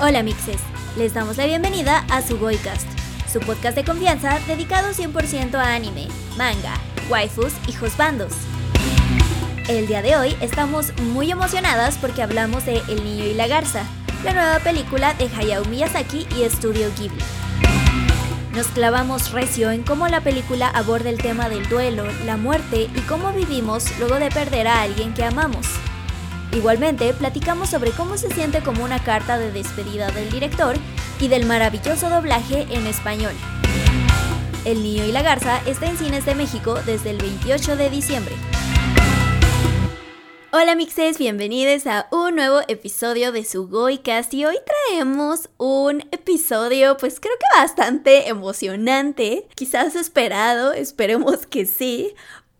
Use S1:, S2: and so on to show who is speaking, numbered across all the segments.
S1: Hola mixes, les damos la bienvenida a su Goicast, su podcast de confianza dedicado 100% a anime, manga, waifus y josbandos. El día de hoy estamos muy emocionadas porque hablamos de El Niño y la Garza, la nueva película de Hayao Miyazaki y Studio Ghibli. Nos clavamos recio en cómo la película aborda el tema del duelo, la muerte y cómo vivimos luego de perder a alguien que amamos. Igualmente, platicamos sobre cómo se siente como una carta de despedida del director y del maravilloso doblaje en español. El Niño y la Garza está en cines de México desde el 28 de diciembre. Hola mixes, bienvenidos a un nuevo episodio de su Goicast y hoy traemos un episodio pues creo que bastante emocionante, quizás esperado, esperemos que sí,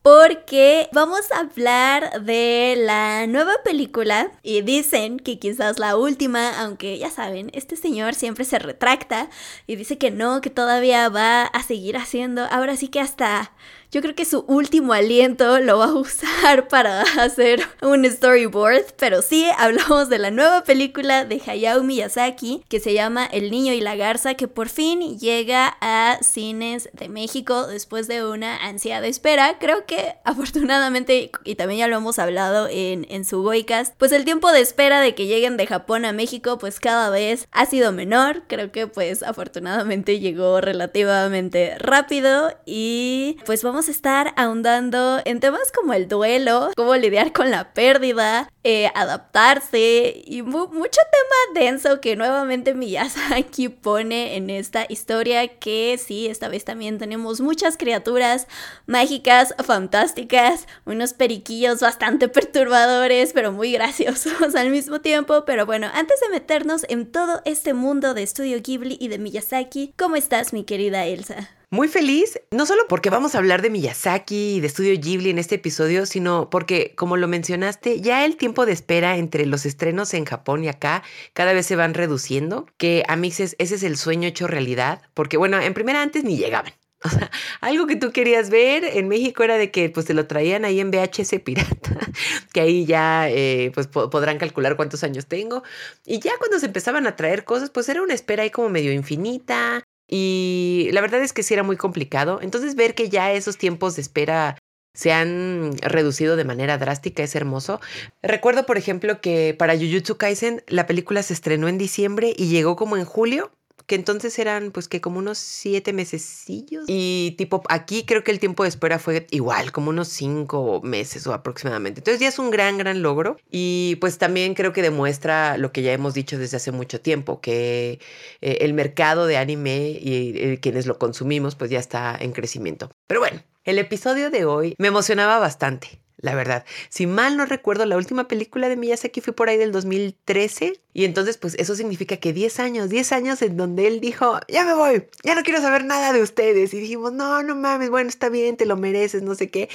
S1: porque vamos a hablar de la nueva película y dicen que quizás la última, aunque ya saben, este señor siempre se retracta y dice que no, que todavía va a seguir haciendo, ahora sí que hasta yo creo que su último aliento lo va a usar para hacer un storyboard, pero sí hablamos de la nueva película de Hayao Miyazaki que se llama El Niño y la Garza, que por fin llega a cines de México después de una ansiada espera. Creo que afortunadamente, y también ya lo hemos hablado en, en su Goicast, pues el tiempo de espera de que lleguen de Japón a México pues cada vez ha sido menor. Creo que pues afortunadamente llegó relativamente rápido y pues vamos a estar ahondando en temas como el duelo, cómo lidiar con la pérdida, eh, adaptarse y mucho tema denso que nuevamente Miyazaki pone en esta historia que sí, esta vez también tenemos muchas criaturas mágicas, fantásticas, unos periquillos bastante perturbadores, pero muy graciosos al mismo tiempo. Pero bueno, antes de meternos en todo este mundo de Estudio Ghibli y de Miyazaki, ¿cómo estás mi querida Elsa?
S2: Muy feliz, no solo porque vamos a hablar de Miyazaki y de Studio Ghibli en este episodio, sino porque, como lo mencionaste, ya el tiempo de espera entre los estrenos en Japón y acá cada vez se van reduciendo, que a mí ese es el sueño hecho realidad, porque bueno, en primera antes ni llegaban. O sea, algo que tú querías ver en México era de que pues te lo traían ahí en VHS pirata, que ahí ya eh, pues podrán calcular cuántos años tengo. Y ya cuando se empezaban a traer cosas, pues era una espera ahí como medio infinita. Y la verdad es que sí era muy complicado. Entonces ver que ya esos tiempos de espera se han reducido de manera drástica es hermoso. Recuerdo, por ejemplo, que para Jujutsu Kaisen la película se estrenó en diciembre y llegó como en julio que entonces eran pues que como unos siete mesecillos. Y tipo, aquí creo que el tiempo de espera fue igual, como unos cinco meses o aproximadamente. Entonces ya es un gran, gran logro. Y pues también creo que demuestra lo que ya hemos dicho desde hace mucho tiempo, que eh, el mercado de anime y eh, quienes lo consumimos pues ya está en crecimiento. Pero bueno, el episodio de hoy me emocionaba bastante la verdad. Si mal no recuerdo, la última película de Miyazaki fue por ahí del 2013 y entonces pues eso significa que 10 años, 10 años en donde él dijo, ya me voy, ya no quiero saber nada de ustedes y dijimos, no, no mames, bueno, está bien, te lo mereces, no sé qué.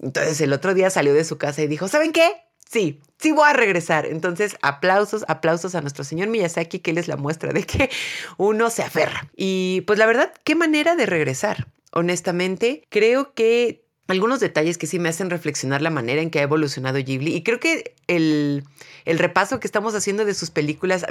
S2: Entonces el otro día salió de su casa y dijo, ¿saben qué? Sí, sí voy a regresar. Entonces, aplausos, aplausos a nuestro señor Miyazaki, que él es la muestra de que uno se aferra. Y pues la verdad, qué manera de regresar. Honestamente, creo que algunos detalles que sí me hacen reflexionar la manera en que ha evolucionado Ghibli. Y creo que el, repaso que estamos haciendo de sus películas,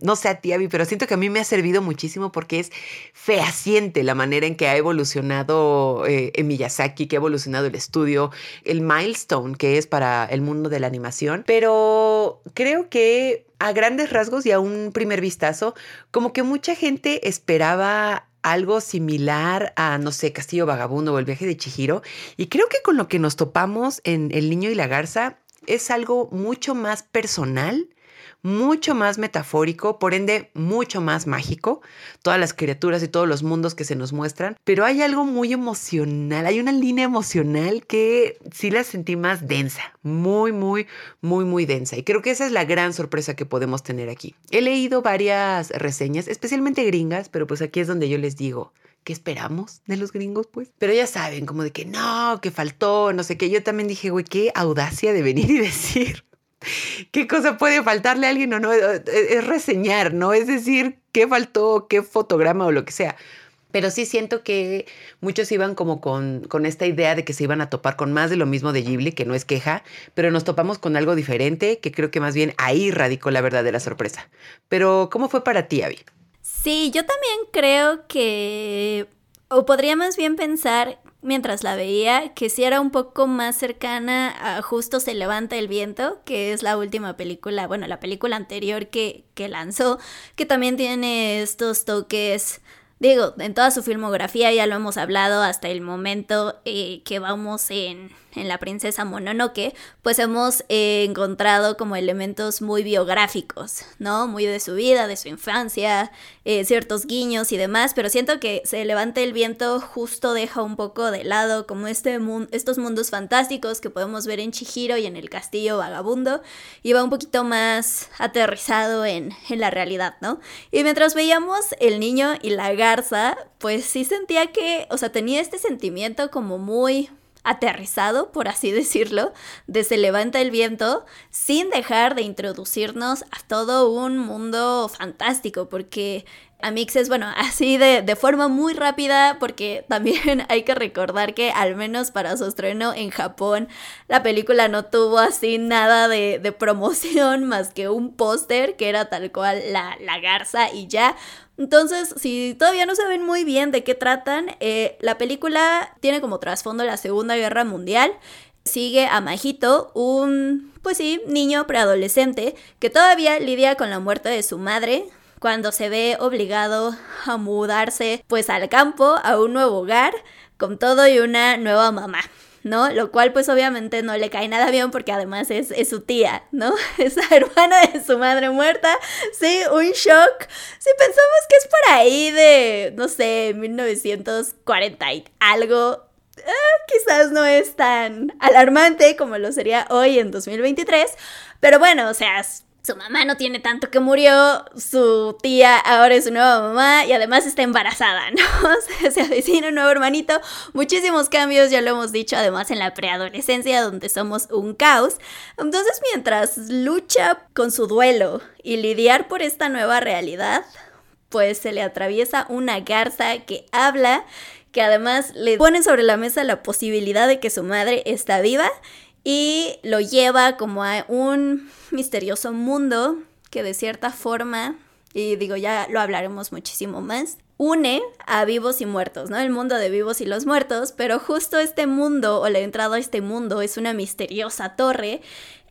S2: no sé a ti, Abby, pero siento que a mí me ha servido muchísimo porque es fehaciente la manera en que ha evolucionado eh, Miyazaki, que ha evolucionado el estudio, el milestone que es para el mundo de la animación. Pero creo que a grandes rasgos y a un primer vistazo, como que mucha gente esperaba algo similar a, no sé, Castillo Vagabundo o el viaje de Chihiro. Y creo que con lo que nos topamos en El Niño y la Garza es algo mucho más personal mucho más metafórico, por ende mucho más mágico, todas las criaturas y todos los mundos que se nos muestran, pero hay algo muy emocional, hay una línea emocional que sí la sentí más densa, muy, muy, muy, muy densa. Y creo que esa es la gran sorpresa que podemos tener aquí. He leído varias reseñas, especialmente gringas, pero pues aquí es donde yo les digo, ¿qué esperamos de los gringos, pues? Pero ya saben, como de que no, que faltó, no sé qué. Yo también dije, güey, qué audacia de venir y decir qué cosa puede faltarle a alguien o no, es reseñar, ¿no? Es decir, qué faltó, qué fotograma o lo que sea. Pero sí siento que muchos iban como con, con, esta idea de que se iban a topar con más de lo mismo de Ghibli, que no es queja, pero nos topamos con algo diferente, que creo que más bien ahí radicó la verdadera sorpresa. Pero, ¿cómo fue para ti, Abby?
S1: Sí, yo también creo que, o podría más bien pensar mientras la veía, que sí era un poco más cercana a Justo se levanta el viento, que es la última película, bueno, la película anterior que, que lanzó, que también tiene estos toques Digo, en toda su filmografía ya lo hemos hablado hasta el momento eh, que vamos en, en, La Princesa Mononoke, pues hemos eh, encontrado como elementos muy biográficos, ¿no? Muy de su vida, de su infancia, eh, ciertos guiños y demás, pero siento que Se levanta el viento justo deja un poco de lado como este estos mundos fantásticos que podemos ver en Chihiro y en el castillo vagabundo, y va un poquito más aterrizado en, en la realidad, ¿no? Y mientras veíamos El niño y la pues sí sentía que, o sea, tenía este sentimiento como muy aterrizado, por así decirlo, de se levanta el viento, sin dejar de introducirnos a todo un mundo fantástico, porque Amix bueno, así de, de, forma muy rápida, porque también hay que recordar que al menos para su estreno en Japón, la película no tuvo así nada de, de promoción más que un póster que era tal cual la, la garza y ya. Entonces, si todavía no saben muy bien de qué tratan, eh, la película tiene como trasfondo la Segunda Guerra Mundial. Sigue a Majito, un, pues sí, niño preadolescente que todavía lidia con la muerte de su madre, cuando se ve obligado a mudarse pues al campo, a un nuevo hogar, con todo y una nueva mamá. ¿no? Lo cual pues obviamente no le cae nada bien porque además es, su tía, ¿no? Es la hermana de su madre muerta. Sí, un shock. Si pensamos que es por ahí de, no sé, 1940 y algo, ah, quizás no es tan alarmante como lo sería hoy en 2023. Pero bueno, o sea, su mamá no tiene tanto que murió, su tía ahora es su nueva mamá y además está embarazada, ¿no? se avecina un nuevo hermanito, muchísimos cambios, ya lo hemos dicho, además en la preadolescencia donde somos un caos. Entonces mientras lucha con su duelo y lidiar por esta nueva realidad, pues se le atraviesa una garza que habla, que además le pone sobre la mesa la posibilidad de que su madre está viva y lo lleva como a un misterioso mundo que de cierta forma, y digo ya lo hablaremos muchísimo más, une a vivos y muertos, ¿no? El mundo de vivos y los muertos, pero justo este mundo o la entrada a este mundo es una misteriosa torre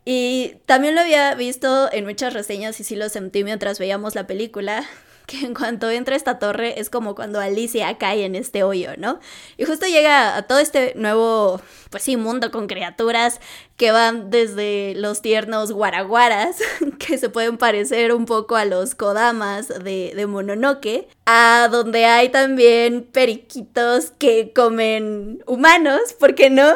S1: y también lo había visto en muchas reseñas y sí lo sentí mientras veíamos la película, que en cuanto entra esta torre es como cuando Alicia cae en este hoyo, ¿no? Y justo llega a todo este nuevo, pues sí, mundo con criaturas que van desde los tiernos guaraguaras, que se pueden parecer un poco a los kodamas de, Mononoke, a donde hay también periquitos que comen humanos, ¿por qué no?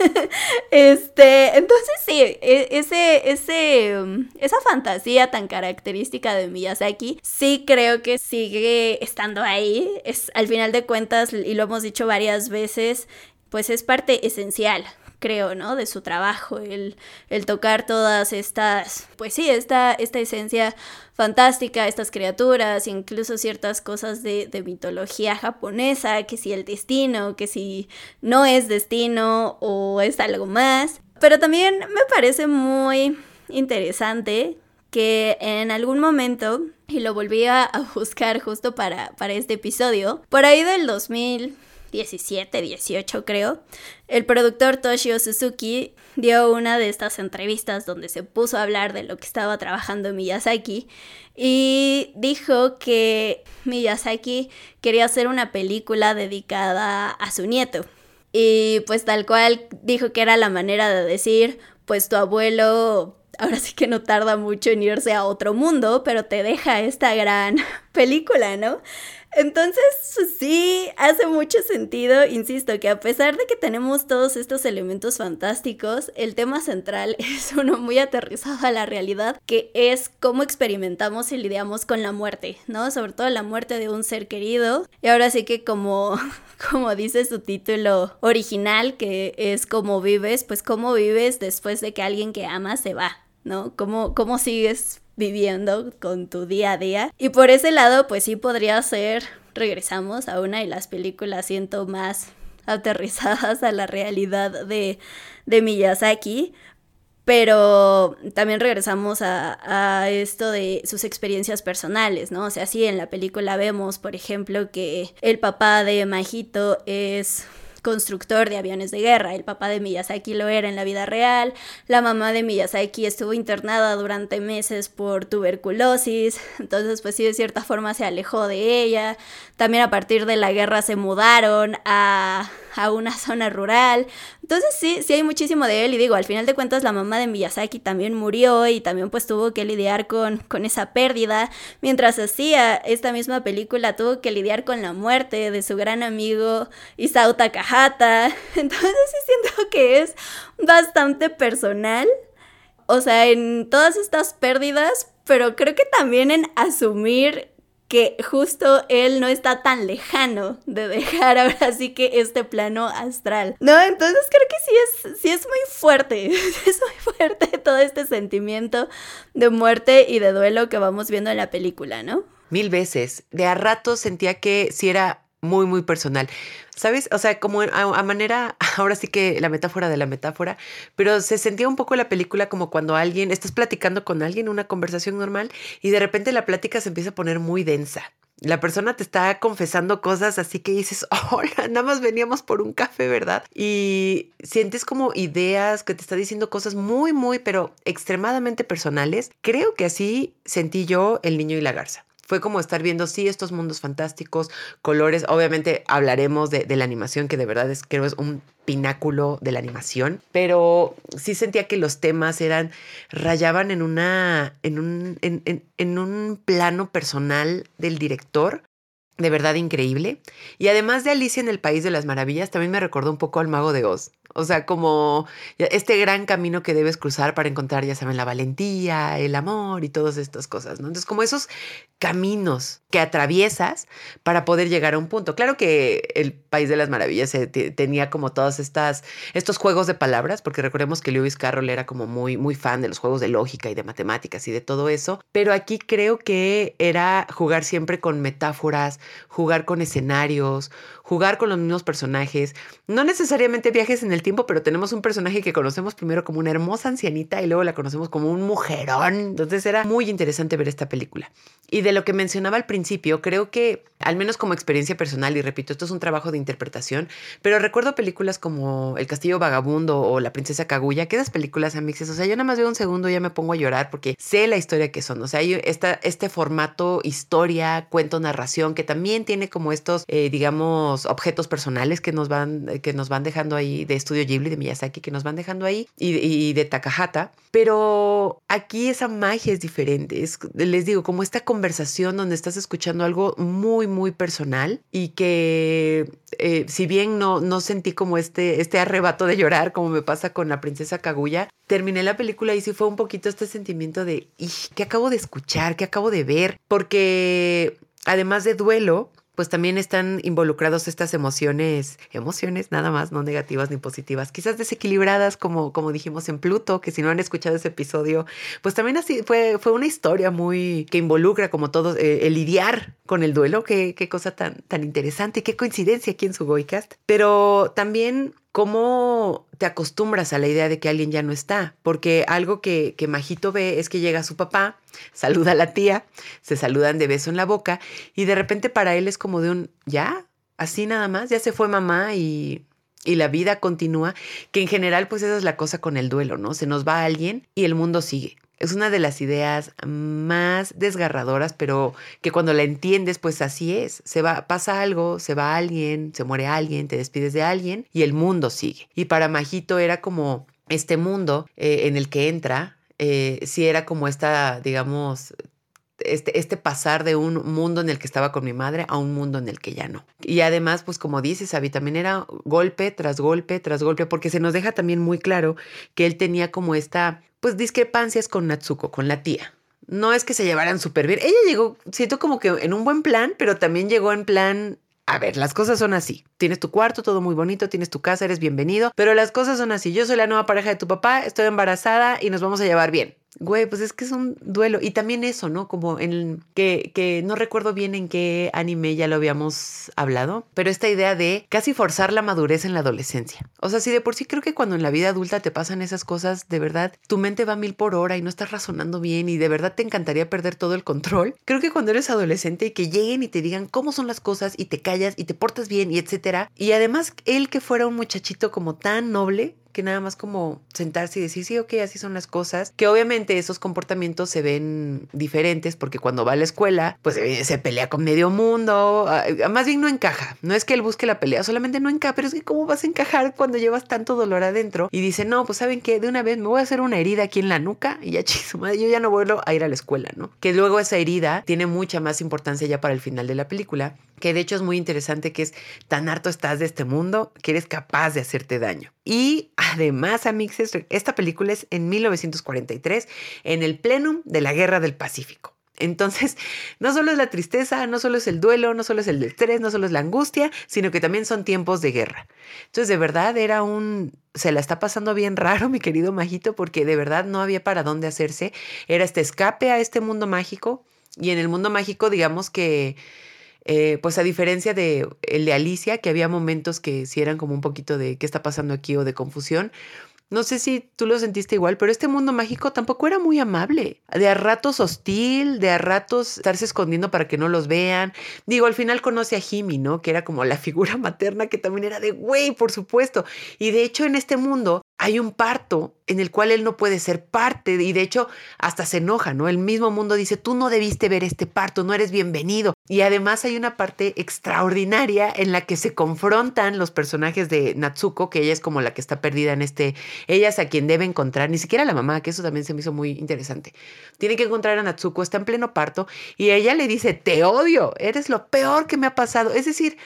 S1: este, entonces sí, e, ese, ese, esa fantasía tan característica de Miyazaki, sí creo que sigue estando ahí, es al final de cuentas, y lo hemos dicho varias veces, pues es parte esencial creo, ¿no? De su trabajo, el, el tocar todas estas, pues sí, esta, esta esencia fantástica, estas criaturas, incluso ciertas cosas de, de, mitología japonesa, que si el destino, que si no es destino o es algo más. Pero también me parece muy interesante que en algún momento, y lo volví a buscar justo para, para este episodio, por ahí del 2000 17, 18 creo, el productor Toshio Suzuki dio una de estas entrevistas donde se puso a hablar de lo que estaba trabajando Miyazaki y dijo que Miyazaki quería hacer una película dedicada a su nieto. Y pues tal cual dijo que era la manera de decir, pues tu abuelo ahora sí que no tarda mucho en irse a otro mundo, pero te deja esta gran película, ¿no? Entonces, sí, hace mucho sentido, insisto, que a pesar de que tenemos todos estos elementos fantásticos, el tema central es uno muy aterrizado a la realidad, que es cómo experimentamos y lidiamos con la muerte, ¿no? Sobre todo la muerte de un ser querido. Y ahora sí que como, como dice su título original, que es cómo vives, pues cómo vives después de que alguien que amas se va, ¿no? ¿Cómo, cómo sigues viviendo con tu día a día. Y por ese lado, pues sí podría ser regresamos a una de las películas, siento, más aterrizadas a la realidad de, de Miyazaki, pero también regresamos a, a, esto de sus experiencias personales, ¿no? O sea, sí, en la película vemos, por ejemplo, que el papá de Majito es constructor de aviones de guerra. El papá de Miyazaki lo era en la vida real. La mamá de Miyazaki estuvo internada durante meses por tuberculosis. Entonces, pues sí, de cierta forma se alejó de ella. También a partir de la guerra se mudaron a, a una zona rural. Entonces sí, sí hay muchísimo de él y digo, al final de cuentas la mamá de Miyazaki también murió y también pues tuvo que lidiar con, con esa pérdida. Mientras hacía esta misma película tuvo que lidiar con la muerte de su gran amigo Isao Takahata. Entonces sí siento que es bastante personal. O sea, en todas estas pérdidas, pero creo que también en asumir que justo él no está tan lejano de dejar ahora sí que este plano astral. No, entonces creo que sí es, sí es muy fuerte, es muy fuerte todo este sentimiento de muerte y de duelo que vamos viendo en la película, ¿no?
S2: Mil veces. De a rato sentía que sí era muy, muy personal. ¿Sabes? O sea, como a, manera, ahora sí que la metáfora de la metáfora, pero se sentía un poco la película como cuando alguien, estás platicando con alguien, una conversación normal, y de repente la plática se empieza a poner muy densa. La persona te está confesando cosas así que dices, hola, nada más veníamos por un café, ¿verdad? Y sientes como ideas que te está diciendo cosas muy, muy, pero extremadamente personales. Creo que así sentí yo el niño y la garza fue como estar viendo, sí, estos mundos fantásticos, colores. Obviamente hablaremos de, la animación, que de verdad es, creo es un pináculo de la animación, pero sí sentía que los temas eran, rayaban en una, en un, en, en un plano personal del director de verdad increíble. Y además de Alicia en el País de las Maravillas, también me recordó un poco al Mago de Oz. O sea, como este gran camino que debes cruzar para encontrar, ya saben, la valentía, el amor y todas estas cosas, ¿no? Entonces, como esos caminos que atraviesas para poder llegar a un punto. Claro que el País de las Maravillas tenía como todos estas, estos juegos de palabras, porque recordemos que Lewis Carroll era como muy, muy fan de los juegos de lógica y de matemáticas y de todo eso, pero aquí creo que era jugar siempre con metáforas, jugar con escenarios, jugar con los mismos personajes, no necesariamente viajes en el tiempo, pero tenemos un personaje que conocemos primero como una hermosa ancianita y luego la conocemos como un mujerón. Entonces era muy interesante ver esta película. Y de lo que mencionaba al principio, creo que, al menos como experiencia personal, y repito, esto es un trabajo de interpretación, pero recuerdo películas como El Castillo Vagabundo o La Princesa Kaguya, que esas películas amixes, o sea, yo nada más veo un segundo y ya me pongo a llorar porque sé la historia que son, o sea, hay esta, este formato historia, cuento, narración, que también tiene como estos, eh, digamos, objetos personales que nos van, que nos van dejando ahí de Estudio Ghibli, de Miyazaki, que nos van dejando ahí, y, de Takahata. Pero aquí esa magia es diferente. les digo, como esta conversación donde estás escuchando algo muy, muy personal y que eh, si bien no, no sentí como este, este arrebato de llorar, como me pasa con la princesa Kaguya, terminé la película y sí fue un poquito este sentimiento de, ¿qué acabo de escuchar? ¿Qué acabo de ver? Porque además de duelo, pues también están involucrados estas emociones, emociones nada más, no negativas ni positivas, quizás desequilibradas como, como dijimos en Pluto, que si no han escuchado ese episodio, pues también así fue, fue una historia muy que involucra como todo eh, el lidiar con el duelo, qué, qué cosa tan, tan interesante, qué coincidencia aquí en su Goicast, pero también cómo te acostumbras a la idea de que alguien ya no está, porque algo que, Majito ve es que llega su papá, saluda a la tía, se saludan de beso en la boca y de repente para él es como de un, ya, así nada más, ya se fue mamá y, y la vida continúa, que en general pues esa es la cosa con el duelo, ¿no? Se nos va alguien y el mundo sigue. Es una de las ideas más desgarradoras, pero que cuando la entiendes, pues así es. Se va, pasa algo, se va alguien, se muere alguien, te despides de alguien y el mundo sigue. Y para Majito era como este mundo eh, en el que entra, eh, sí era como esta, digamos, este, este, pasar de un mundo en el que estaba con mi madre a un mundo en el que ya no. Y además, pues como dices, Abby, también era golpe tras golpe tras golpe, porque se nos deja también muy claro que él tenía como esta, pues discrepancias con Natsuko, con la tía. No es que se llevaran súper bien. Ella llegó, siento como que en un buen plan, pero también llegó en plan a ver, las cosas son así. Tienes tu cuarto, todo muy bonito, tienes tu casa, eres bienvenido, pero las cosas son así. Yo soy la nueva pareja de tu papá, estoy embarazada y nos vamos a llevar bien. Güey, pues es que es un duelo. Y también eso, ¿no? Como en que, que no recuerdo bien en qué anime ya lo habíamos hablado, pero esta idea de casi forzar la madurez en la adolescencia. O sea, si de por sí creo que cuando en la vida adulta te pasan esas cosas, de verdad, tu mente va mil por hora y no estás razonando bien y de verdad te encantaría perder todo el control. Creo que cuando eres adolescente y que lleguen y te digan cómo son las cosas y te callas y te portas bien y etcétera. Y además él que fuera un muchachito como tan noble, que nada más como sentarse y decir, sí, ok, así son las cosas, que obviamente esos comportamientos se ven diferentes porque cuando va a la escuela, pues se pelea con medio mundo, ah, más bien no encaja, no es que él busque la pelea, solamente no encaja, pero es que cómo vas a encajar cuando llevas tanto dolor adentro y dice, no, pues saben que de una vez me voy a hacer una herida aquí en la nuca y ya chiso, yo ya no vuelvo a ir a la escuela, ¿no? Que luego esa herida tiene mucha más importancia ya para el final de la película, que de hecho es muy interesante que es tan harto estás de este mundo que eres capaz de hacerte daño. Y además, amixes, esta película es en 1943, en el plenum de la Guerra del Pacífico. Entonces, no solo es la tristeza, no solo es el duelo, no solo es el estrés, no solo es la angustia, sino que también son tiempos de guerra. Entonces, de verdad era un... Se la está pasando bien raro, mi querido Majito, porque de verdad no había para dónde hacerse. Era este escape a este mundo mágico. Y en el mundo mágico, digamos que eh, pues a diferencia de el de Alicia, que había momentos que sí eran como un poquito de qué está pasando aquí o de confusión, no sé si tú lo sentiste igual, pero este mundo mágico tampoco era muy amable. De a ratos hostil, de a ratos estarse escondiendo para que no los vean. Digo, al final conoce a Jimmy, ¿no? Que era como la figura materna que también era de güey, por supuesto. Y de hecho en este mundo hay un parto en el cual él no puede ser parte y de hecho hasta se enoja, ¿no? El mismo mundo dice, tú no debiste ver este parto, no eres bienvenido. Y además hay una parte extraordinaria en la que se confrontan los personajes de Natsuko, que ella es como la que está perdida en este, ella es a quien debe encontrar, ni siquiera la mamá, que eso también se me hizo muy interesante. Tiene que encontrar a Natsuko, está en pleno parto y ella le dice, te odio, eres lo peor que me ha pasado. Es decir,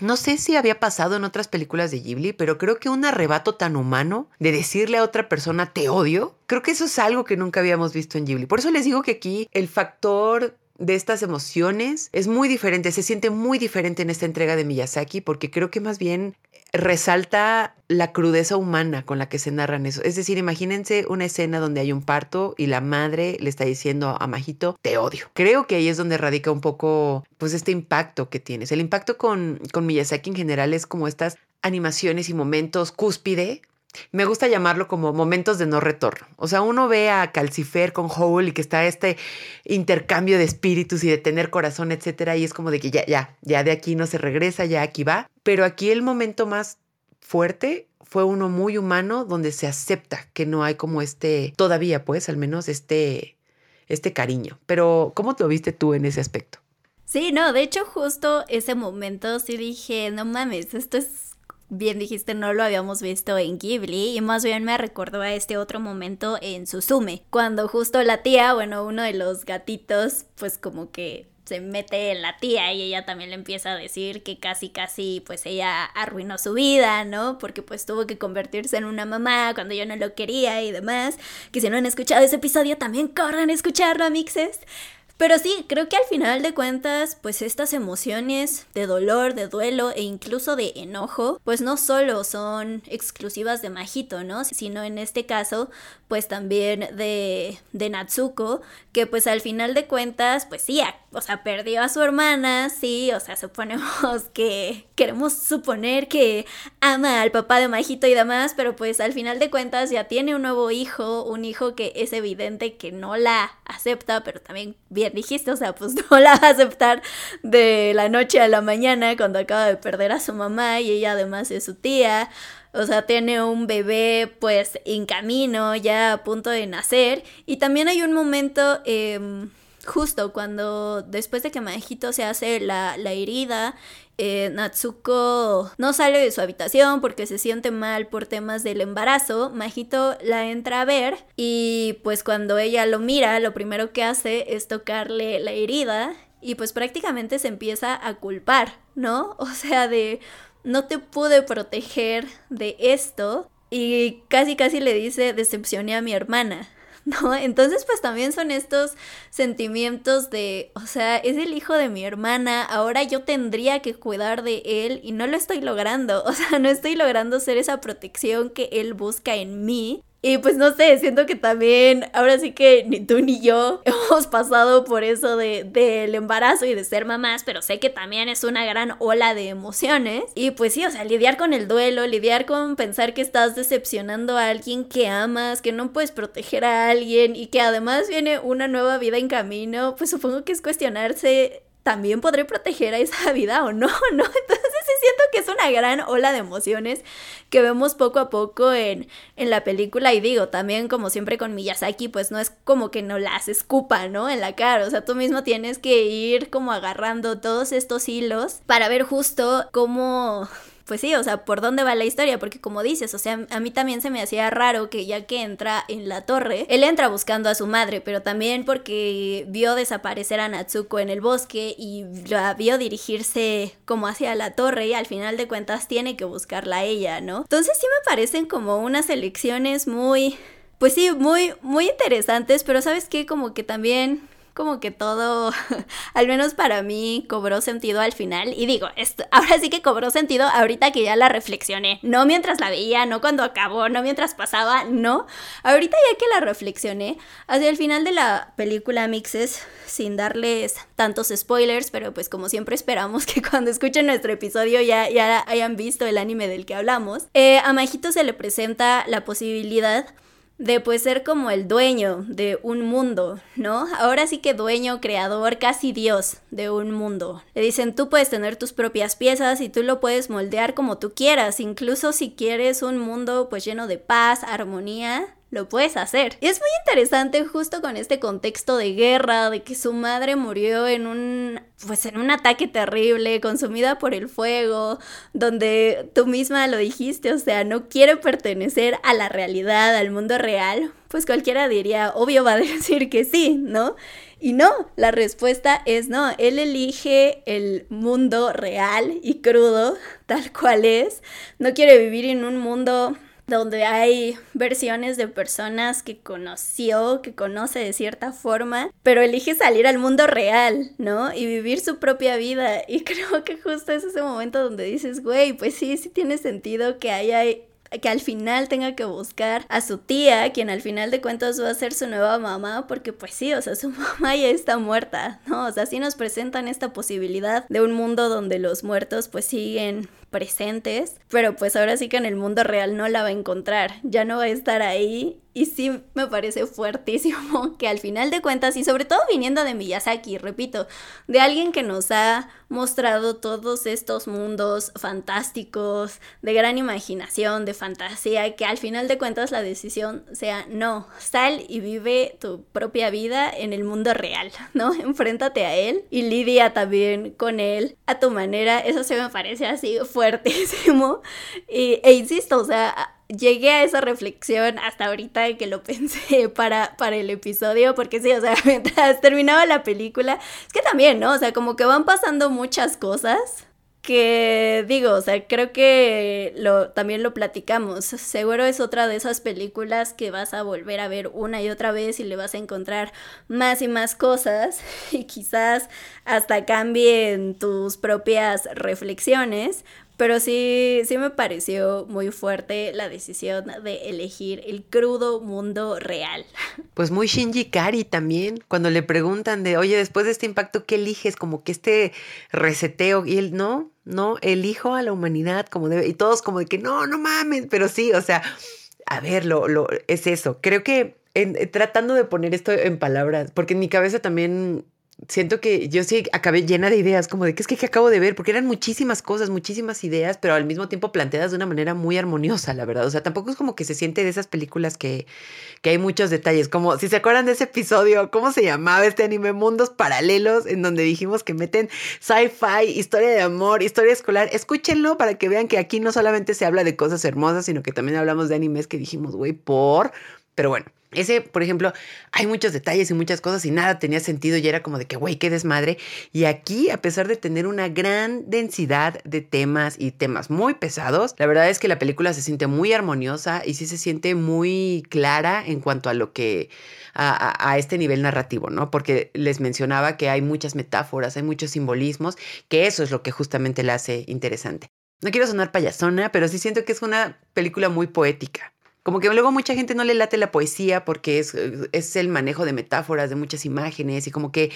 S2: no sé si había pasado en otras películas de Ghibli, pero creo que un arrebato tan humano de decirle a otra persona te odio, creo que eso es algo que nunca habíamos visto en Ghibli. Por eso les digo que aquí el factor de estas emociones es muy diferente, se siente muy diferente en esta entrega de Miyazaki porque creo que más bien resalta la crudeza humana con la que se narran eso. Es decir, imagínense una escena donde hay un parto y la madre le está diciendo a Majito, te odio. Creo que ahí es donde radica un poco, pues, este impacto que tienes. El impacto con, con Miyazaki en general es como estas animaciones y momentos cúspide me gusta llamarlo como momentos de no retorno. O sea, uno ve a Calcifer con Howl y que está este intercambio de espíritus y de tener corazón, etcétera, y es como de que ya, ya, ya de aquí no se regresa, ya aquí va. Pero aquí el momento más fuerte fue uno muy humano donde se acepta que no hay como este, todavía pues, al menos este, este cariño. Pero, ¿cómo te viste tú en ese aspecto?
S1: Sí, no, de hecho justo ese momento sí dije, no mames, esto es, bien dijiste, no lo habíamos visto en Ghibli y más bien me recordó a este otro momento en Suzume, cuando justo la tía, bueno, uno de los gatitos, pues como que se mete en la tía y ella también le empieza a decir que casi casi pues ella arruinó su vida, ¿no? Porque pues tuvo que convertirse en una mamá cuando yo no lo quería y demás. Que si no han escuchado ese episodio también corran a escucharlo, mixes. Pero sí, creo que al final de cuentas, pues estas emociones de dolor, de duelo e incluso de enojo, pues no solo son exclusivas de Majito, ¿no? Sino en este caso, pues también de, de Natsuko, que pues al final de cuentas, pues sí, o sea, perdió a su hermana, sí, o sea, suponemos que queremos suponer que ama al papá de Majito y demás, pero pues al final de cuentas ya tiene un nuevo hijo, un hijo que es evidente que no la acepta, pero también bien dijiste, o sea, pues no la va a aceptar de la noche a la mañana cuando acaba de perder a su mamá y ella además es su tía. O sea, tiene un bebé pues en camino, ya a punto de nacer. Y también hay un momento... Em, justo cuando después de que Majito se hace la, la herida eh, Natsuko no sale de su habitación porque se siente mal por temas del embarazo. Majito la entra a ver y pues cuando ella lo mira, lo primero que hace es tocarle la herida y pues prácticamente se empieza a culpar, ¿no? O sea, de no te pude proteger de esto y casi casi le dice decepcioné a mi hermana. ¿no? Entonces, pues también son estos sentimientos de, o sea, es el hijo de mi hermana, ahora yo tendría que cuidar de él y no lo estoy logrando, o sea, no estoy logrando ser esa protección que él busca en mí Y pues no sé, siento que también, ahora sí que ni tú ni yo hemos pasado por eso de, del embarazo y de ser mamás, pero sé que también es una gran ola de emociones. Y pues sí, o sea, lidiar con el duelo, lidiar con pensar que estás decepcionando a alguien que amas, que no puedes proteger a alguien y que además viene una nueva vida en camino, pues supongo que es cuestionarse también podré proteger a esa vida o no, ¿no? Entonces sí siento que es una gran ola de emociones que vemos poco a poco en, en la película y digo, también como siempre con Miyazaki, pues no es como que no las escupa, ¿no? En la cara, o sea, tú mismo tienes que ir como agarrando todos estos hilos para ver justo cómo pues sí, o sea, por dónde va la historia, porque como dices, o sea, a mí también se me hacía raro que ya que entra en la torre, él entra buscando a su madre, pero también porque vio desaparecer a Natsuko en el bosque y la vio dirigirse como hacia la torre y al final de cuentas tiene que buscarla a ella, ¿no? Entonces sí me parecen como unas elecciones muy pues sí, muy, muy interesantes, pero sabes qué, como que también como que todo, al menos para mí, cobró sentido al final. Y digo, esto, ahora sí que cobró sentido ahorita que ya la reflexioné. No mientras la veía, no cuando acabó, no mientras pasaba, no. Ahorita ya que la reflexioné, hacia el final de la película Mixes, sin darles tantos spoilers, pero pues como siempre esperamos que cuando escuchen nuestro episodio ya, ya hayan visto el anime del que hablamos, eh, a Majito se le presenta la posibilidad de pues ser como el dueño de un mundo, ¿no? Ahora sí que dueño, creador, casi dios de un mundo. Le dicen, tú puedes tener tus propias piezas y tú lo puedes moldear como tú quieras, incluso si quieres un mundo pues lleno de paz, armonía, lo puedes hacer. Y es muy interesante justo con este contexto de guerra, de que su madre murió en un pues en un ataque terrible, consumida por el fuego, donde tú misma lo dijiste, o sea, no quiere pertenecer a la realidad, al mundo real, pues cualquiera diría, obvio va a decir que sí, ¿no? Y no, la respuesta es no, él elige el mundo real y crudo, tal cual es, no quiere vivir en un mundo donde hay versiones de personas que conoció, que conoce de cierta forma, pero elige salir al mundo real, ¿no? Y vivir su propia vida. Y creo que justo es ese momento donde dices, güey, pues sí, sí tiene sentido que haya que al final tenga que buscar a su tía, quien al final de cuentas va a ser su nueva mamá, porque pues sí, o sea, su mamá ya está muerta, ¿no? O sea, sí nos presentan esta posibilidad de un mundo donde los muertos pues siguen presentes, pero pues ahora sí que en el mundo real no la va a encontrar, ya no va a estar ahí y sí me parece fuertísimo que al final de cuentas, y sobre todo viniendo de Miyazaki, repito, de alguien que nos ha mostrado todos estos mundos fantásticos, de gran imaginación, de fantasía, que al final de cuentas la decisión sea no, sal y vive tu propia vida en el mundo real, ¿no? Enfréntate a él y lidia también con él a tu manera, eso se me parece así fuertísimo. Y, e insisto, o sea, llegué a esa reflexión hasta ahorita que lo pensé para, para el episodio, porque sí, o sea, mientras terminaba la película, es que también, ¿no? O sea, como que van pasando muchas cosas que digo, o sea, creo que lo, también lo platicamos. Seguro es otra de esas películas que vas a volver a ver una y otra vez y le vas a encontrar más y más cosas y quizás hasta cambien tus propias reflexiones, pero sí, sí me pareció muy fuerte la decisión de elegir el crudo mundo real.
S2: Pues muy Shinji Kari también, cuando le preguntan de, oye, después de este impacto, ¿qué eliges? Como que este reseteo, y él, no, no, elijo a la humanidad como debe, y todos como de que, no, no mames, pero sí, o sea, a ver, lo, lo, es eso. Creo que en, tratando de poner esto en palabras, porque en mi cabeza también siento que yo sí acabé llena de ideas, como de qué es que, acabo de ver, porque eran muchísimas cosas, muchísimas ideas, pero al mismo tiempo planteadas de una manera muy armoniosa, la verdad. O sea, tampoco es como que se siente de esas películas que, que hay muchos detalles, como si se acuerdan de ese episodio, ¿cómo se llamaba este anime? Mundos Paralelos, en donde dijimos que meten sci-fi, historia de amor, historia escolar. Escúchenlo para que vean que aquí no solamente se habla de cosas hermosas, sino que también hablamos de animes que dijimos, güey, por... Pero bueno, ese, por ejemplo, hay muchos detalles y muchas cosas y nada tenía sentido y era como de que, güey, qué desmadre. Y aquí, a pesar de tener una gran densidad de temas y temas muy pesados, la verdad es que la película se siente muy armoniosa y sí se siente muy clara en cuanto a lo que, a, a este nivel narrativo, ¿no? Porque les mencionaba que hay muchas metáforas, hay muchos simbolismos, que eso es lo que justamente la hace interesante. No quiero sonar payasona, pero sí siento que es una película muy poética. Como que luego mucha gente no le late la poesía porque es, es el manejo de metáforas, de muchas imágenes y como que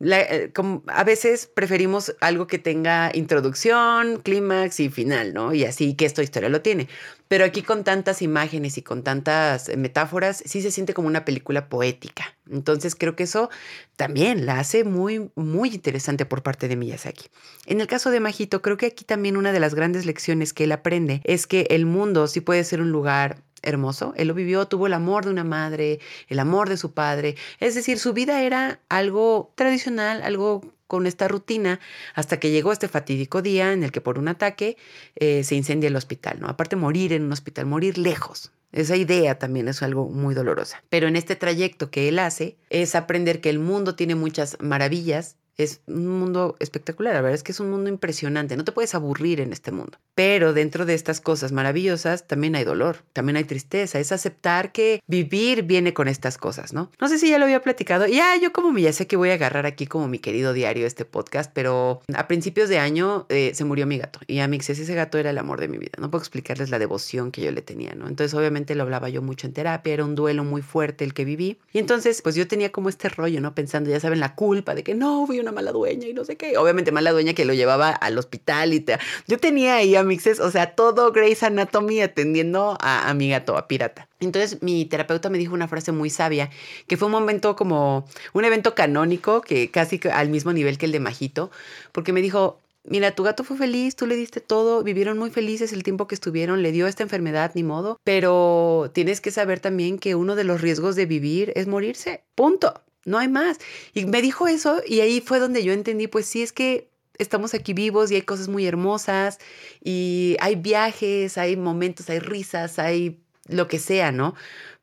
S2: eh, a veces preferimos algo que tenga introducción, clímax y final, ¿no? Y así que esta historia lo tiene. Pero aquí con tantas imágenes y con tantas eh, metáforas, sí se siente como una película poética. Entonces creo que eso también la hace muy, muy interesante por parte de Miyazaki. En el caso de Majito, creo que aquí también una de las grandes lecciones que él aprende es que el mundo sí puede ser un lugar hermoso. Él lo vivió, tuvo el amor de una madre, el amor de su padre. Es decir, su vida era algo tradicional, algo con esta rutina, hasta que llegó este fatídico día en el que por un ataque eh, se incendia el hospital, ¿no? Aparte morir en un hospital, morir lejos. Esa idea también es algo muy dolorosa. Pero en este trayecto que él hace es aprender que el mundo tiene muchas maravillas es un mundo espectacular, la verdad es que es un mundo impresionante, no te puedes aburrir en este mundo. Pero dentro de estas cosas maravillosas también hay dolor, también hay tristeza, es aceptar que vivir viene con estas cosas, ¿no? No sé si ya lo había platicado, ya yo como ya sé que voy a agarrar aquí como mi querido diario este podcast, pero a principios de año eh, se murió mi gato y a mí ese gato era el amor de mi vida, no puedo explicarles la devoción que yo le tenía, ¿no? Entonces obviamente lo hablaba yo mucho en terapia, era un duelo muy fuerte el que viví y entonces pues yo tenía como este rollo, ¿no? Pensando, ya saben, la culpa de que no, voy una mala dueña y no sé qué. Obviamente mala dueña que lo llevaba al hospital y te... Yo tenía ahí a Mixes, o sea, todo Grey's Anatomy atendiendo a, a mi gato, a Pirata. Entonces mi terapeuta me dijo una frase muy sabia, que fue un momento como un evento canónico, que casi al mismo nivel que el de Majito, porque me dijo, mira, tu gato fue feliz, tú le diste todo, vivieron muy felices el tiempo que estuvieron, le dio esta enfermedad, ni modo, pero tienes que saber también que uno de los riesgos de vivir es morirse, punto no hay más. Y me dijo eso y ahí fue donde yo entendí, pues sí, es que estamos aquí vivos y hay cosas muy hermosas y hay viajes, hay momentos, hay risas, hay lo que sea, ¿no?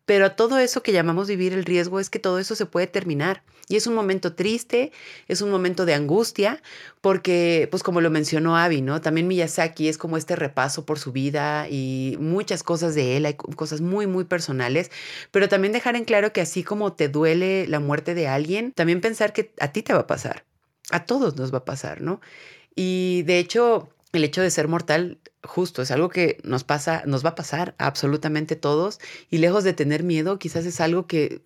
S2: Pero todo eso que llamamos vivir el riesgo es que todo eso se puede terminar. Y es un momento triste, es un momento de angustia, porque, pues como lo mencionó Abby, ¿no? También Miyazaki es como este repaso por su vida y muchas cosas de él, hay cosas muy, muy personales, pero también dejar en claro que así como te duele la muerte de alguien, también pensar que a ti te va a pasar, a todos nos va a pasar, ¿no? Y de hecho, el hecho de ser mortal justo es algo que nos pasa, nos va a pasar a absolutamente todos y lejos de tener miedo, quizás es algo que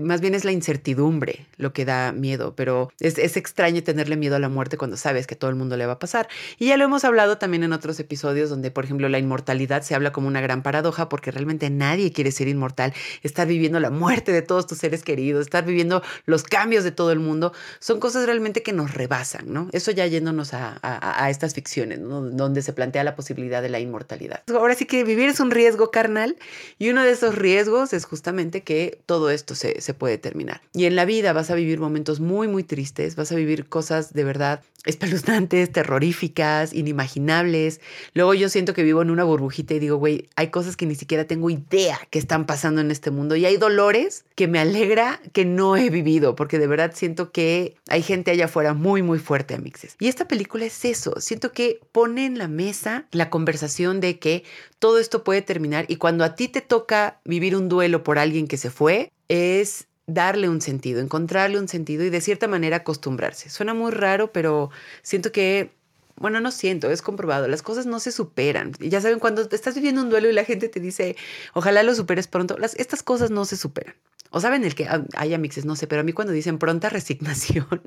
S2: más bien es la incertidumbre lo que da miedo, pero es, extraño tenerle miedo a la muerte cuando sabes que todo el mundo le va a pasar. Y ya lo hemos hablado también en otros episodios donde, por ejemplo, la inmortalidad se habla como una gran paradoja porque realmente nadie quiere ser inmortal. Estar viviendo la muerte de todos tus seres queridos, estar viviendo los cambios de todo el mundo, son cosas realmente que nos rebasan, ¿no? Eso ya yéndonos a, a, estas ficciones, donde se plantea la posibilidad de la inmortalidad. Ahora sí que vivir es un riesgo carnal y uno de esos riesgos es justamente que todo esto se, puede terminar. Y en la vida vas a vivir momentos muy, muy tristes, vas a vivir cosas de verdad espeluznantes, terroríficas, inimaginables. Luego yo siento que vivo en una burbujita y digo, güey, hay cosas que ni siquiera tengo idea que están pasando en este mundo y hay dolores que me alegra que no he vivido, porque de verdad siento que hay gente allá afuera muy, muy fuerte, amixes. Y esta película es eso, siento que pone en la mesa la conversación de que todo esto puede terminar y cuando a ti te toca vivir un duelo por alguien que se fue, es darle un sentido, encontrarle un sentido y de cierta manera acostumbrarse. Suena muy raro, pero siento que, bueno, no siento, es comprobado, las cosas no se superan. Ya saben, cuando estás viviendo un duelo y la gente te dice, ojalá lo superes pronto, las, estas cosas no se superan. O saben el que hay amixes, no sé, pero a mí cuando dicen pronta resignación,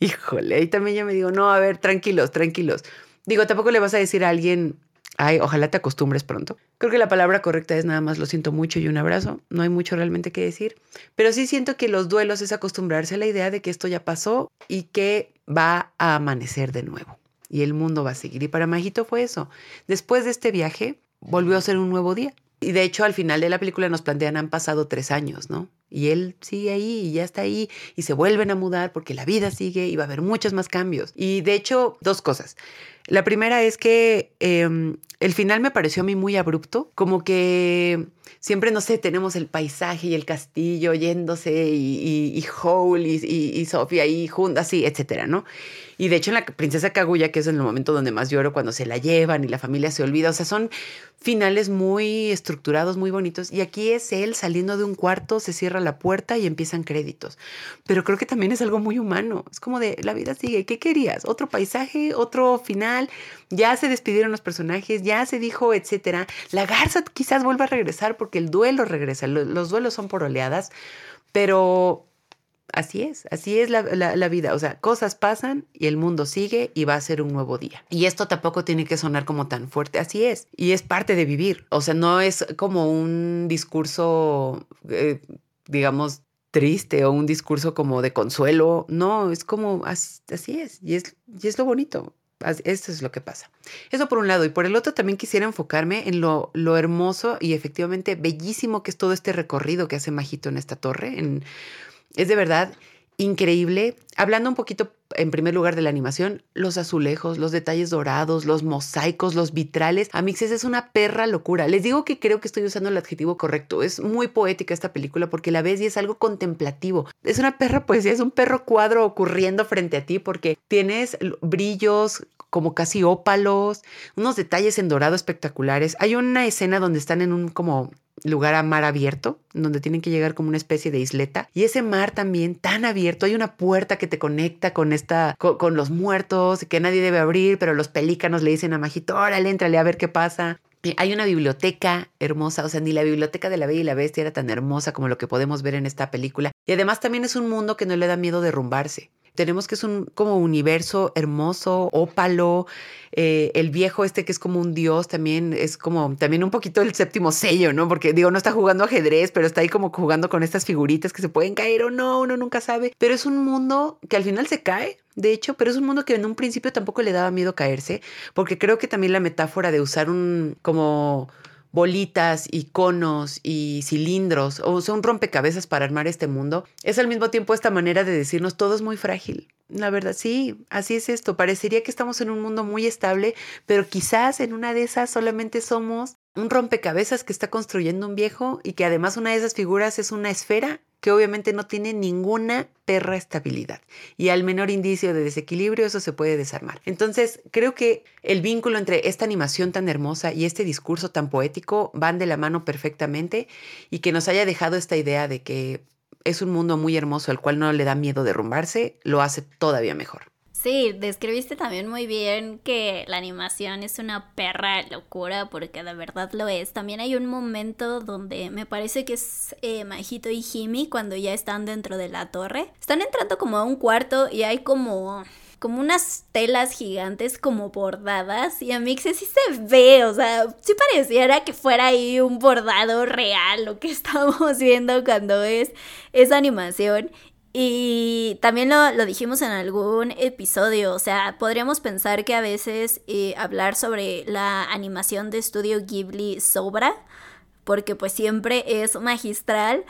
S2: híjole, ahí también yo me digo, no, a ver, tranquilos, tranquilos. Digo, tampoco le vas a decir a alguien, Ay, ojalá te acostumbres pronto. Creo que la palabra correcta es nada más lo siento mucho y un abrazo. No hay mucho realmente que decir. Pero sí siento que los duelos es acostumbrarse a la idea de que esto ya pasó y que va a amanecer de nuevo. Y el mundo va a seguir. Y para Majito fue eso. Después de este viaje, volvió a ser un nuevo día. Y de hecho, al final de la película nos plantean, han pasado tres años, ¿no? Y él sigue ahí y ya está ahí y se vuelven a mudar porque la vida sigue y va a haber muchos más cambios. Y de hecho, dos cosas. La primera es que em, el final me pareció a mí muy abrupto, como que siempre, no sé, tenemos el paisaje y el castillo yéndose y, y, y Howl y, y, Sofía ahí juntas, así, etcétera, ¿no? Y de hecho en la princesa Kaguya, que es el momento donde más lloro, cuando se la llevan y la familia se olvida, o sea, son finales muy estructurados, muy bonitos. Y aquí es él saliendo de un cuarto, se cierra puerta y empiezan créditos. Pero creo que también es algo muy humano. Es como de, la vida sigue, ¿qué querías? ¿Otro paisaje? ¿Otro final? Ya se despidieron los personajes, ya se dijo, etcétera. La garza quizás vuelva a regresar porque el duelo regresa. Los duelos son por oleadas, pero así es, así es la, vida. O sea, cosas pasan y el mundo sigue y va a ser un nuevo día. Y esto tampoco tiene que sonar como tan fuerte, así es. Y es parte de vivir. O sea, no es como un discurso, eh, digamos, triste o un discurso como de consuelo. No, es como así, es. Y, es. y es lo bonito. Esto es lo que pasa. Eso por un lado. Y por el otro también quisiera enfocarme en lo, lo, hermoso y efectivamente bellísimo que es todo este recorrido que hace Majito en esta torre. En, es de verdad increíble. Hablando un poquito en primer lugar de la animación, los azulejos, los detalles dorados, los mosaicos, los vitrales. Amixes es una perra locura. Les digo que creo que estoy usando el adjetivo correcto. Es muy poética esta película porque la ves y es algo contemplativo. Es una perra poesía, es un perro cuadro ocurriendo frente a ti porque tienes brillos como casi ópalos, unos detalles en dorado espectaculares. Hay una escena donde están en un como lugar a mar abierto, donde tienen que llegar como una especie de isleta. Y ese mar también tan abierto, hay una puerta que te conecta con esta, con, los muertos, que nadie debe abrir, pero los pelícanos le dicen a Majito, órale, entrale a ver qué pasa. Hay una biblioteca hermosa, o sea, ni la biblioteca de la Bella y la Bestia era tan hermosa como lo que podemos ver en esta película. Y además también es un mundo que no le da miedo derrumbarse. Tenemos que es un como universo hermoso, ópalo. Eh, el viejo este que es como un dios también es como también un poquito el séptimo sello, ¿no? Porque digo, no está jugando ajedrez, pero está ahí como jugando con estas figuritas que se pueden caer o no, uno nunca sabe. Pero es un mundo que al final se cae, de hecho, pero es un mundo que en un principio tampoco le daba miedo caerse, porque creo que también la metáfora de usar un como bolitas y conos y cilindros o son rompecabezas para armar este mundo, es al mismo tiempo esta manera de decirnos todo es muy frágil. La verdad, sí, así es esto. Parecería que estamos en un mundo muy estable, pero quizás en una de esas solamente somos un rompecabezas que está construyendo un viejo y que además una de esas figuras es una esfera que obviamente no tiene ninguna perra estabilidad. Y al menor indicio de desequilibrio eso se puede desarmar. Entonces, creo que el vínculo entre esta animación tan hermosa y este discurso tan poético van de la mano perfectamente y que nos haya dejado esta idea de que es un mundo muy hermoso al cual no le da miedo derrumbarse, lo hace todavía mejor.
S1: Sí, describiste también muy bien que la animación es una perra locura, porque de verdad lo es. También hay un momento donde me parece que es eh, Majito y Jimmy cuando ya están dentro de la torre. Están entrando como a un cuarto y hay como como unas telas gigantes como bordadas y a mí sí se ve, o sea, sí pareciera que fuera ahí un bordado real lo que estamos viendo cuando es esa animación y también lo, dijimos en algún episodio, o sea, podríamos pensar que a veces eh, hablar sobre la animación de estudio Ghibli sobra, porque pues siempre es magistral,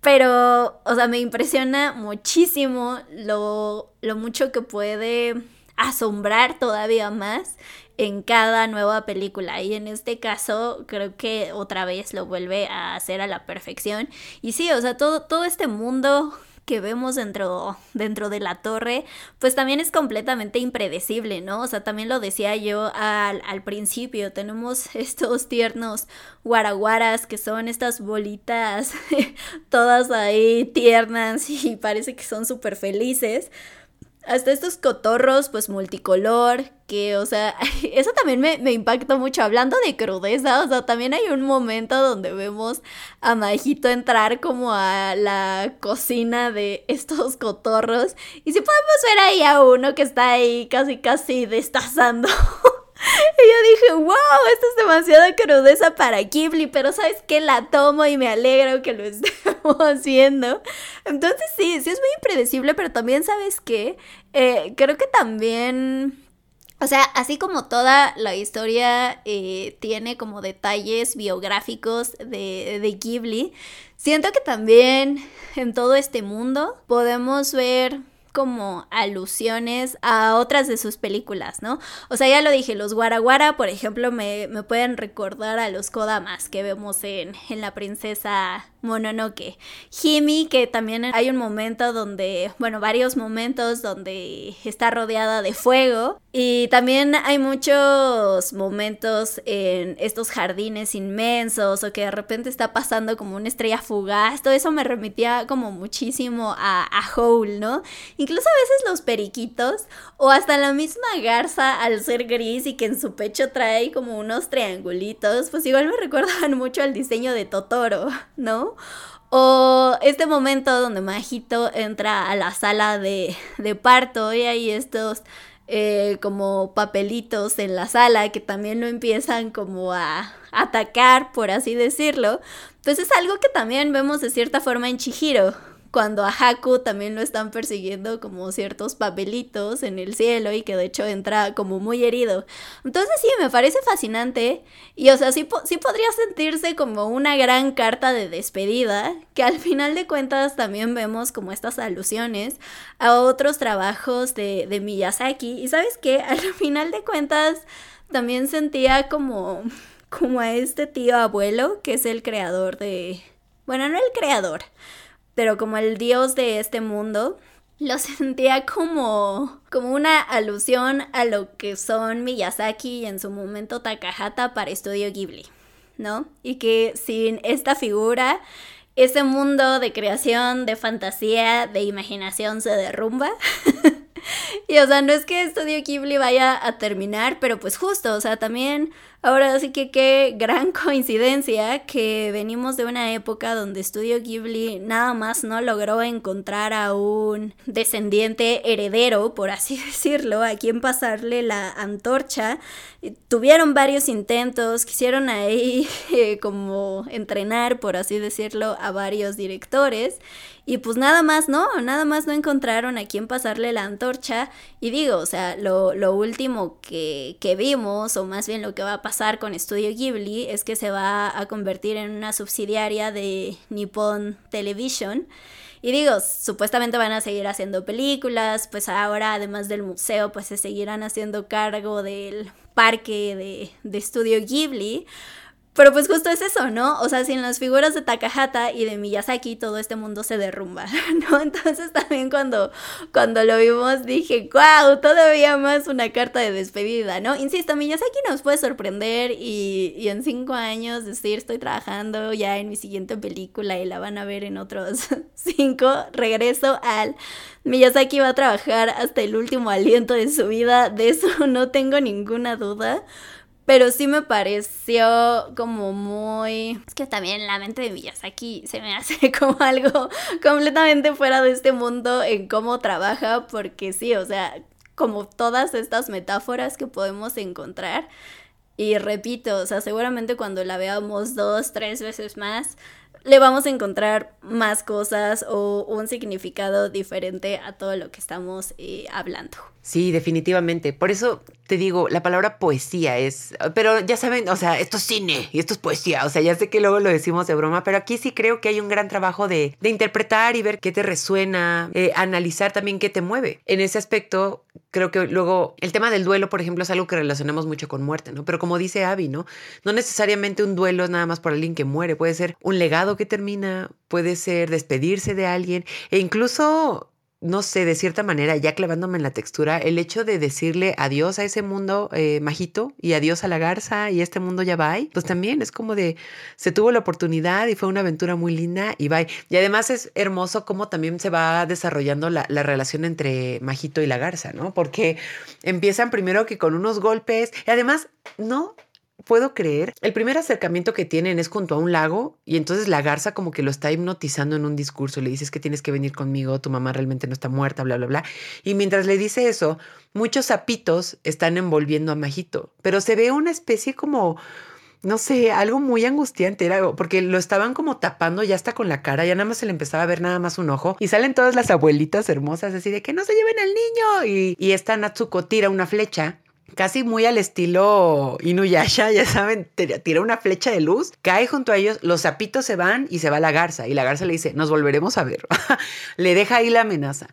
S1: pero, o sea, me impresiona muchísimo lo, lo mucho que puede asombrar todavía más en cada nueva película. Y en este caso creo que otra vez lo vuelve a hacer a la perfección. Y sí, o sea, todo, todo este mundo que vemos dentro, dentro de la torre, pues también es completamente impredecible, ¿no? O sea, también lo decía yo al, al principio, tenemos estos tiernos guaraguaras que son estas bolitas todas ahí tiernas y parece que son súper felices hasta estos cotorros, pues multicolor, que, o sea, eso también me, me, impactó mucho. Hablando de crudeza, o sea, también hay un momento donde vemos a Majito entrar como a la cocina de estos cotorros. Y si podemos ver ahí a uno que está ahí casi, casi destazando. Y yo dije, wow, esto es demasiada crudeza para Ghibli, pero sabes que la tomo y me alegro que lo estemos haciendo. Entonces sí, sí es muy impredecible, pero también sabes que eh, creo que también... O sea, así como toda la historia eh, tiene como detalles biográficos de, de Ghibli, siento que también en todo este mundo podemos ver como alusiones a otras de sus películas, ¿no? O sea, ya lo dije, los Guaraguara, por ejemplo, me, me pueden recordar a los Kodamas que vemos en, en La Princesa Mononoke. Himi, que también hay un momento donde, bueno, varios momentos donde está rodeada de fuego. Y también hay muchos momentos en estos jardines inmensos o que de repente está pasando como una estrella fugaz. Todo eso me remitía como muchísimo a, a Howl, ¿no? Incluso a veces los periquitos o hasta la misma garza al ser gris y que en su pecho trae como unos triangulitos, pues igual me recuerdan mucho al diseño de Totoro, ¿no? O este momento donde Majito entra a la sala de, parto y hay estos eh, como papelitos en la sala que también lo empiezan como a atacar, por así decirlo. Pues es algo que también vemos de cierta forma en Chihiro cuando a Haku también lo están persiguiendo como ciertos papelitos en el cielo y que de hecho entra como muy herido. Entonces sí, me parece fascinante y o sea, sí, sí podría sentirse como una gran carta de despedida, que al final de cuentas también vemos como estas alusiones a otros trabajos de, de Miyazaki y sabes que al final de cuentas también sentía como, como a este tío abuelo que es el creador de... Bueno, no el creador, pero como el dios de este mundo, lo sentía como, como una alusión a lo que son Miyazaki y en su momento Takahata para Estudio Ghibli, ¿no? Y que sin esta figura, ese mundo de creación, de fantasía, de imaginación se derrumba. y o sea, no es que Estudio Ghibli vaya a terminar, pero pues justo, o sea, también Ahora sí que qué gran coincidencia que venimos de una época donde Studio Ghibli nada más no logró encontrar a un descendiente heredero, por así decirlo, a quien pasarle la antorcha. Tuvieron varios intentos, quisieron ahí eh, como entrenar, por así decirlo, a varios directores. Y pues nada más no, nada más no encontraron a quien pasarle la antorcha. Y digo, o sea, lo, lo último que, que vimos, o más bien lo que va a pasar, pasar con Studio Ghibli es que se va a convertir en una subsidiaria de Nippon Television. Y digo, supuestamente van a seguir haciendo películas, pues ahora además del museo, pues se seguirán haciendo cargo del parque de, de Studio Ghibli. Pero pues justo es eso, ¿no? O sea, sin las figuras de Takahata y de Miyazaki todo este mundo se derrumba, ¿no? Entonces también cuando, cuando lo vimos dije, wow, todavía más una carta de despedida, ¿no? Insisto, Miyazaki nos puede sorprender y, y en cinco años decir, estoy trabajando ya en mi siguiente película y la van a ver en otros cinco, regreso al Miyazaki va a trabajar hasta el último aliento de su vida, de eso no tengo ninguna duda. Pero sí me pareció como muy... Es que también la mente de Miyazaki se me hace como algo completamente fuera de este mundo en cómo trabaja, porque sí, o sea, como todas estas metáforas que podemos encontrar. Y repito, o sea, seguramente cuando la veamos dos, tres veces más, le vamos a encontrar más cosas o un significado diferente a todo lo que estamos eh, hablando.
S2: Sí, definitivamente. Por eso te digo, la palabra poesía es, pero ya saben, o sea, esto es cine y esto es poesía, o sea, ya sé que luego lo decimos de broma, pero aquí sí creo que hay un gran trabajo de, de interpretar y ver qué te resuena, eh, analizar también qué te mueve. En ese aspecto, creo que luego el tema del duelo, por ejemplo, es algo que relacionamos mucho con muerte, ¿no? Pero como dice Abby, ¿no? No necesariamente un duelo es nada más por alguien que muere, puede ser un legado que termina, puede ser despedirse de alguien e incluso no sé, de cierta manera, ya clavándome en la textura, el hecho de decirle adiós a ese mundo eh, majito y adiós a la garza y este mundo ya va, pues también es como de, se tuvo la oportunidad y fue una aventura muy linda y bye. Y además es hermoso cómo también se va desarrollando la, la relación entre majito y la garza, ¿no? Porque empiezan primero que con unos golpes y además, no puedo creer. El primer acercamiento que tienen es junto a un lago y entonces la garza como que lo está hipnotizando en un discurso. Le dices que tienes que venir conmigo, tu mamá realmente no está muerta, bla, bla, bla. Y mientras le dice eso, muchos sapitos están envolviendo a Majito, pero se ve una especie como no sé, algo muy angustiante era porque lo estaban como tapando ya hasta con la cara, ya nada más se le empezaba a ver nada más un ojo y salen todas las abuelitas hermosas así de que no se lleven al niño y, y esta Natsuko tira una flecha casi muy al estilo Inuyasha, ya saben, tira una flecha de luz, cae junto a ellos, los zapitos se van y se va la garza. Y la garza le dice, nos volveremos a ver. le deja ahí la amenaza.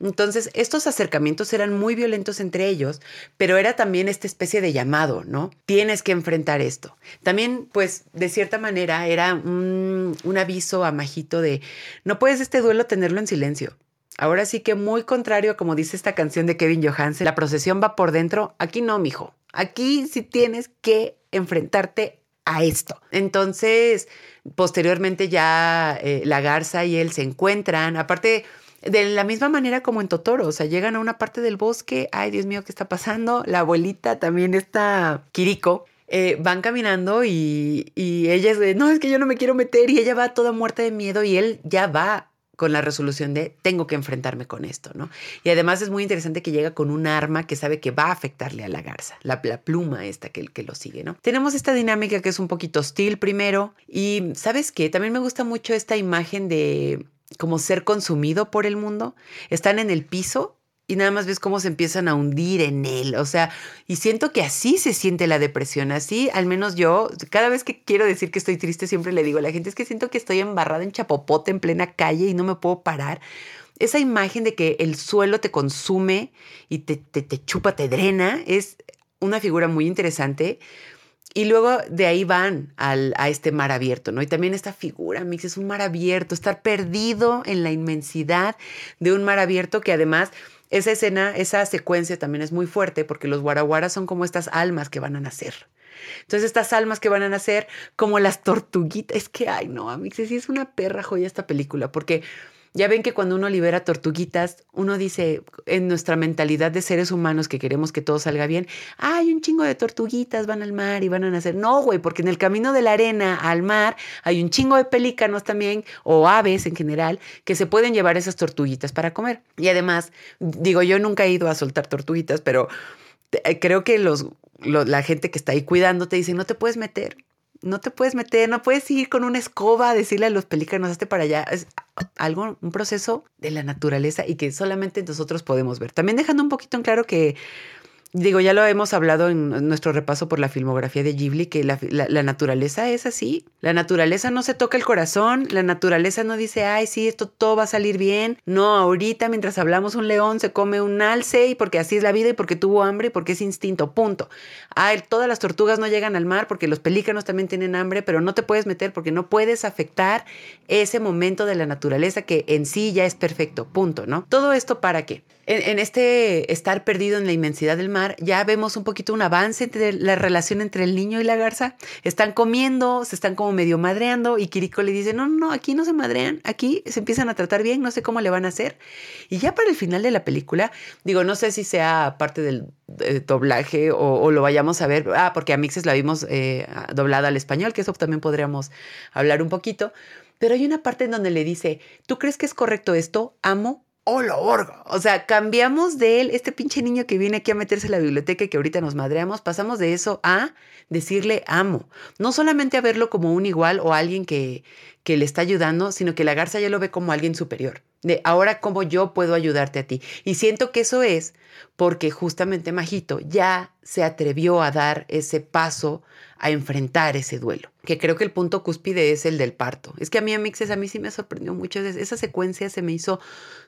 S2: Entonces, estos acercamientos eran muy violentos entre ellos, pero era también esta especie de llamado, ¿no? Tienes que enfrentar esto. También, pues, de cierta manera, era un, un aviso a Majito de, no puedes este duelo tenerlo en silencio. Ahora sí que muy contrario, como dice esta canción de Kevin Johansen, la procesión va por dentro. Aquí no, mijo. Aquí sí tienes que enfrentarte a esto. Entonces, posteriormente ya eh, la garza y él se encuentran. Aparte, de la misma manera como en Totoro, o sea, llegan a una parte del bosque, ay Dios mío, ¿qué está pasando? La abuelita también está Kiriko. Eh, van caminando y, y ella es de, no, es que yo no me quiero meter y ella va toda muerta de miedo y él ya va con la resolución de tengo que enfrentarme con esto, ¿no? Y además es muy interesante que llega con un arma que sabe que va a afectarle a la garza, la, pluma esta que, que lo sigue, ¿no? Tenemos esta dinámica que es un poquito hostil primero y ¿sabes qué? También me gusta mucho esta imagen de como ser consumido por el mundo. Están en el piso y nada más ves cómo se empiezan a hundir en él. O sea, y siento que así se siente la depresión. Así, al menos yo, cada vez que quiero decir que estoy triste, siempre le digo a la gente, es que siento que estoy embarrada en chapopote en plena calle y no me puedo parar. Esa imagen de que el suelo te consume y te, te, chupa, te drena, es una figura muy interesante. Y luego de ahí van al, a este mar abierto, ¿no? Y también esta figura, Mix, es un mar abierto, estar perdido en la inmensidad de un mar abierto que además esa escena, esa secuencia también es muy fuerte porque los guaraguaras son como estas almas que van a nacer. Entonces, estas almas que van a nacer, como las tortuguitas, es que, ay, no, Amix, sí es una perra joya esta película, porque ya ven que cuando uno libera tortuguitas, uno dice en nuestra mentalidad de seres humanos que queremos que todo salga bien, hay un chingo de tortuguitas, van al mar y van a nacer. No, güey, porque en el camino de la arena al mar hay un chingo de pelícanos también, o aves en general, que se pueden llevar esas tortuguitas para comer. Y además, digo, yo nunca he ido a soltar tortuguitas, pero eh, creo que los, la gente que está ahí cuidando te dice, no te puedes meter no te puedes meter, no puedes ir con una escoba a decirle a los pelícanos, hazte para allá. Es algo, un proceso de la naturaleza y que solamente nosotros podemos ver. También dejando un poquito en claro que Digo, ya lo hemos hablado en nuestro repaso por la filmografía de Ghibli, que la, naturaleza es así. La naturaleza no se toca el corazón, la naturaleza no dice, ay, sí, esto todo va a salir bien. No, ahorita mientras hablamos un león se come un alce y porque así es la vida y porque tuvo hambre y porque es instinto, punto. Ay, todas las tortugas no llegan al mar porque los pelícanos también tienen hambre, pero no te puedes meter porque no puedes afectar ese momento de la naturaleza que en sí ya es perfecto, punto, ¿no? Todo esto para qué? En, este estar perdido en la inmensidad del mar, ya vemos un poquito un avance entre la relación entre el niño y la garza. Están comiendo, se están como medio madreando y Kiriko le dice, no, no, aquí no se madrean, aquí se empiezan a tratar bien, no sé cómo le van a hacer. Y ya para el final de la película, digo, no sé si sea parte del doblaje o, lo vayamos a ver, ah, porque a Mixes la vimos eh, doblada al español, que eso también podríamos hablar un poquito. Pero hay una parte en donde le dice, ¿tú crees que es correcto esto? Amo ¡Oh, lo O sea, cambiamos de él, este pinche niño que viene aquí a meterse en la biblioteca y que ahorita nos madreamos, pasamos de eso a decirle amo. No solamente a verlo como un igual o alguien que, que le está ayudando, sino que la garza ya lo ve como alguien superior. De ahora, ¿cómo yo puedo ayudarte a ti? Y siento que eso es porque justamente Majito ya se atrevió a dar ese paso a enfrentar ese duelo. Que creo que el punto cúspide es el del parto. Es que a mí, Amixes, a mí sí me sorprendió mucho. Esa secuencia se me hizo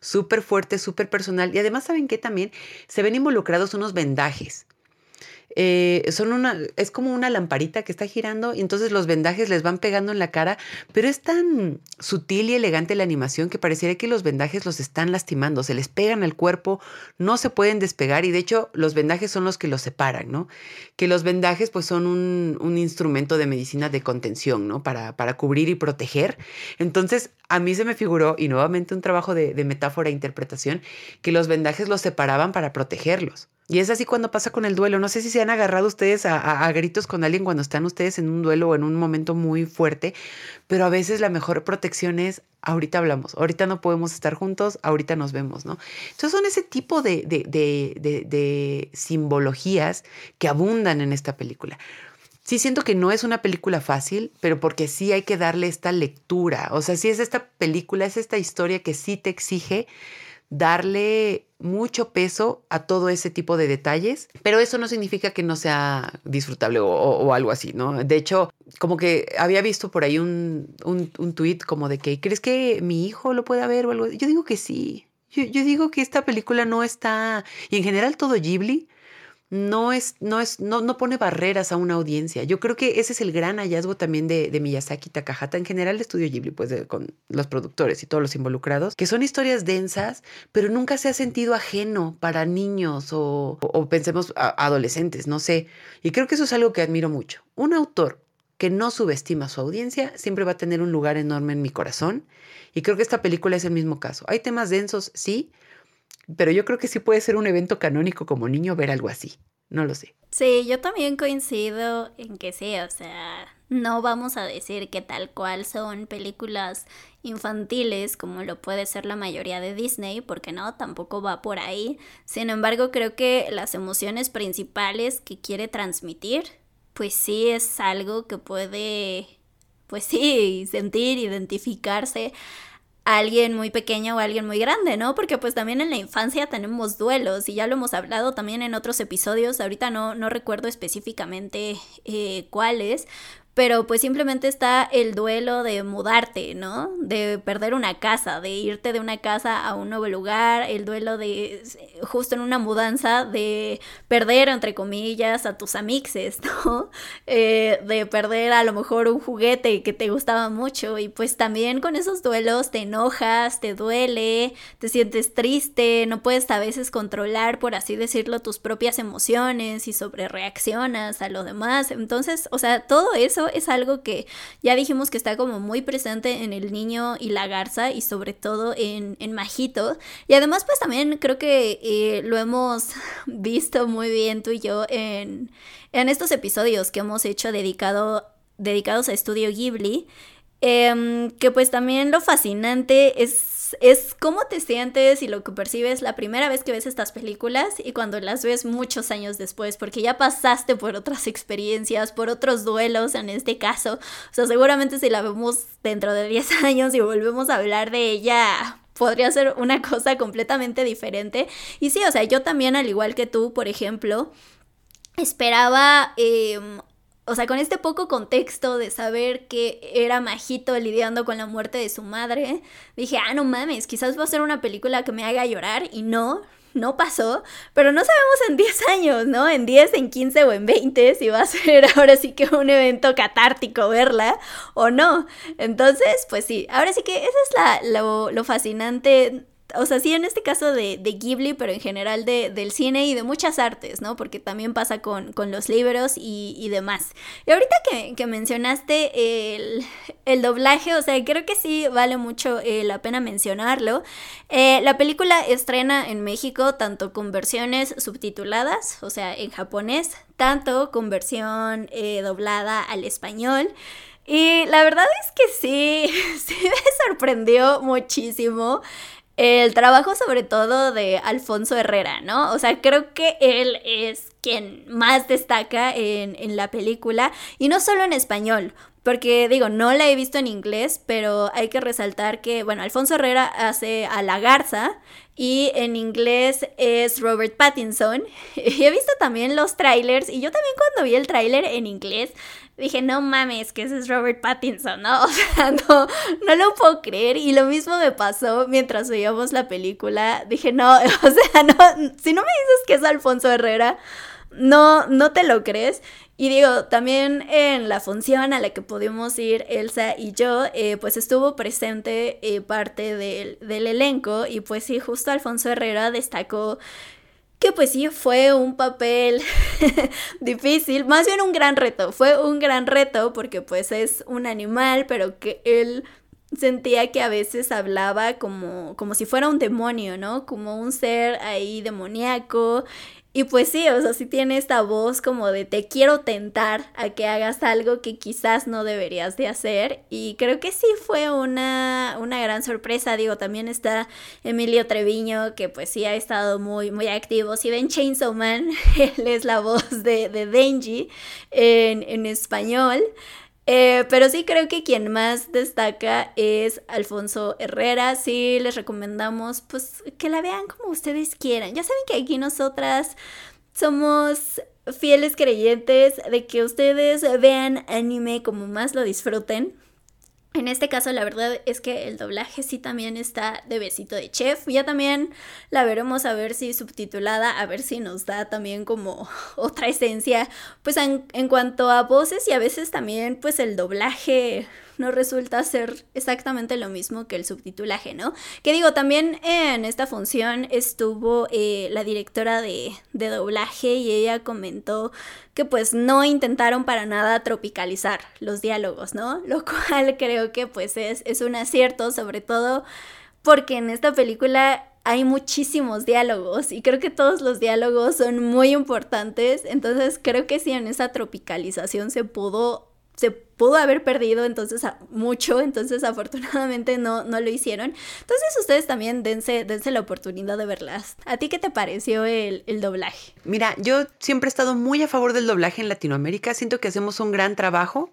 S2: súper fuerte, súper personal. Y además, ¿saben qué? También se ven involucrados unos vendajes. Eh, son una, es como una lamparita que está girando y entonces los vendajes les van pegando en la cara, pero es tan sutil y elegante la animación que pareciera que los vendajes los están lastimando, se les pegan al cuerpo, no se pueden despegar y de hecho los vendajes son los que los separan, ¿no? Que los vendajes pues son un, un instrumento de medicina de contención, ¿no? Para, para cubrir y proteger. Entonces a mí se me figuró, y nuevamente un trabajo de, metáfora e interpretación, que los vendajes los separaban para protegerlos. Y es así cuando pasa con el duelo. No sé si se han agarrado ustedes a, gritos con alguien cuando están ustedes en un duelo o en un momento muy fuerte, pero a veces la mejor protección es, ahorita hablamos, ahorita no podemos estar juntos, ahorita nos vemos, ¿no? Entonces son ese tipo de simbologías que abundan en esta película. Sí siento que no es una película fácil, pero porque sí hay que darle esta lectura. O sea, sí es esta película, es esta historia que sí te exige darle mucho peso a todo ese tipo de detalles, pero eso no significa que no sea disfrutable o, algo así, ¿no? De hecho, como que había visto por ahí un, un, un tweet como de que, ¿crees que mi hijo lo pueda ver o algo? Yo digo que sí. Yo, yo digo que esta película no está, y en general todo Ghibli, no es, no es, no, no pone barreras a una audiencia. Yo creo que ese es el gran hallazgo también de, de Miyazaki Takahata, en general de Estudio Ghibli, pues con los productores y todos los involucrados, que son historias densas, pero nunca se ha sentido ajeno para niños o, o, pensemos adolescentes, no sé. Y creo que eso es algo que admiro mucho. Un autor que no subestima a su audiencia siempre va a tener un lugar enorme en mi corazón. Y creo que esta película es el mismo caso. Hay temas densos, sí, pero yo creo que sí puede ser un evento canónico como niño ver algo así. No lo sé.
S1: Sí, yo también coincido en que sí, o sea, no vamos a decir que tal cual son películas infantiles como lo puede ser la mayoría de Disney, porque no, tampoco va por ahí. Sin embargo, creo que las emociones principales que quiere transmitir, pues sí es algo que puede, pues sí, sentir, identificarse alguien muy pequeño o alguien muy grande, ¿no? Porque pues también en la infancia tenemos duelos y ya lo hemos hablado también en otros episodios, ahorita no, no recuerdo específicamente eh, cuáles, pero pues simplemente está el duelo de mudarte, ¿no? De perder una casa, de irte de una casa a un nuevo lugar, el duelo de, justo en una mudanza, de perder, entre comillas, a tus amixes, ¿no? Eh, de perder a lo mejor un juguete que te gustaba mucho y pues también con esos duelos te enojas, te duele, te sientes triste, no puedes a veces controlar, por así decirlo, tus propias emociones y sobre reaccionas a lo demás. Entonces, o sea, todo eso es algo que ya dijimos que está como muy presente en el niño y la garza y sobre todo en, en Majito. Y además pues también creo que eh, lo hemos visto muy bien tú y yo en, en estos episodios que hemos hecho dedicado, dedicados a Estudio Ghibli. Em, que pues también lo fascinante es es, cómo te sientes y lo que percibes la primera vez que ves estas películas y cuando las ves muchos años después, porque ya pasaste por otras experiencias, por otros duelos en este caso. O sea, seguramente si la vemos dentro de 10 años y volvemos a hablar de ella, podría ser una cosa completamente diferente. Y sí, o sea, yo también, al igual que tú, por ejemplo, esperaba em, o sea, con este poco contexto de saber que era Majito lidiando con la muerte de su madre, dije, ah, no mames, quizás va a ser una película que me haga llorar y no, no pasó, pero no sabemos en 10 años, ¿no? En 10, en 15 o en 20 si va a ser ahora sí que un evento catártico verla o no. Entonces, pues sí, ahora sí que eso es la, lo, lo fascinante o sea, sí en este caso de, de Ghibli, pero en general de, del cine y de muchas artes, ¿no? Porque también pasa con, con los libros y, y, demás. Y ahorita que, que mencionaste el, el, doblaje, o sea, creo que sí vale mucho eh, la pena mencionarlo. Eh, la película estrena en México tanto con versiones subtituladas, o sea, en japonés, tanto con versión eh, doblada al español. Y la verdad es que sí, sí me sorprendió muchísimo el trabajo sobre todo de Alfonso Herrera, ¿no? O sea, creo que él es quien más destaca en, en, la película y no solo en español. Porque digo, no la he visto en inglés, pero hay que resaltar que, bueno, Alfonso Herrera hace a la garza y en inglés es Robert Pattinson. Y he visto también los trailers y yo también cuando vi el tráiler en inglés dije, no mames, que ese es Robert Pattinson, ¿no? O sea, no, no lo puedo creer. Y lo mismo me pasó mientras veíamos la película. Dije, no, o sea, no, si no me dices que es Alfonso Herrera, no, no te lo crees. Y digo, también en la función a la que pudimos ir Elsa y yo, eh, pues estuvo presente eh, parte del, del elenco y pues sí, justo Alfonso Herrera destacó que pues sí fue un papel difícil, más bien un gran reto, fue un gran reto porque pues es un animal, pero que él sentía que a veces hablaba como, como si fuera un demonio, ¿no? Como un ser ahí demoníaco y pues sí, o sea, sí tiene esta voz como de te quiero tentar a que hagas algo que quizás no deberías de hacer. Y creo que sí fue una, una gran sorpresa. Digo, también está Emilio Treviño, que pues sí ha estado muy, muy activo. Si ven Chainsaw Man, él es la voz de, de Denji en, en español. Eh, pero sí creo que quien más destaca es Alfonso Herrera. Sí, les recomendamos pues que la vean como ustedes quieran. Ya saben que aquí nosotras somos fieles creyentes de que ustedes vean anime como más lo disfruten. En este caso, la verdad es que el doblaje sí también está de besito de chef. Ya también la veremos a ver si subtitulada, a ver si nos da también como otra esencia. Pues en, en cuanto a voces y a veces también pues el doblaje no resulta ser exactamente lo mismo que el subtitulaje, ¿no? Que digo, también en esta función estuvo eh, la directora de, de doblaje y ella comentó que pues no intentaron para nada tropicalizar los diálogos, ¿no? Lo cual creo que pues es, es un acierto, sobre todo porque en esta película hay muchísimos diálogos y creo que todos los diálogos son muy importantes, entonces creo que si en esa tropicalización se pudo se pudo haber perdido entonces mucho, entonces afortunadamente no, no lo hicieron. Entonces ustedes también dense, dense la oportunidad de verlas. ¿A ti qué te pareció el, el doblaje?
S2: Mira, yo siempre he estado muy a favor del doblaje en Latinoamérica, siento que hacemos un gran trabajo.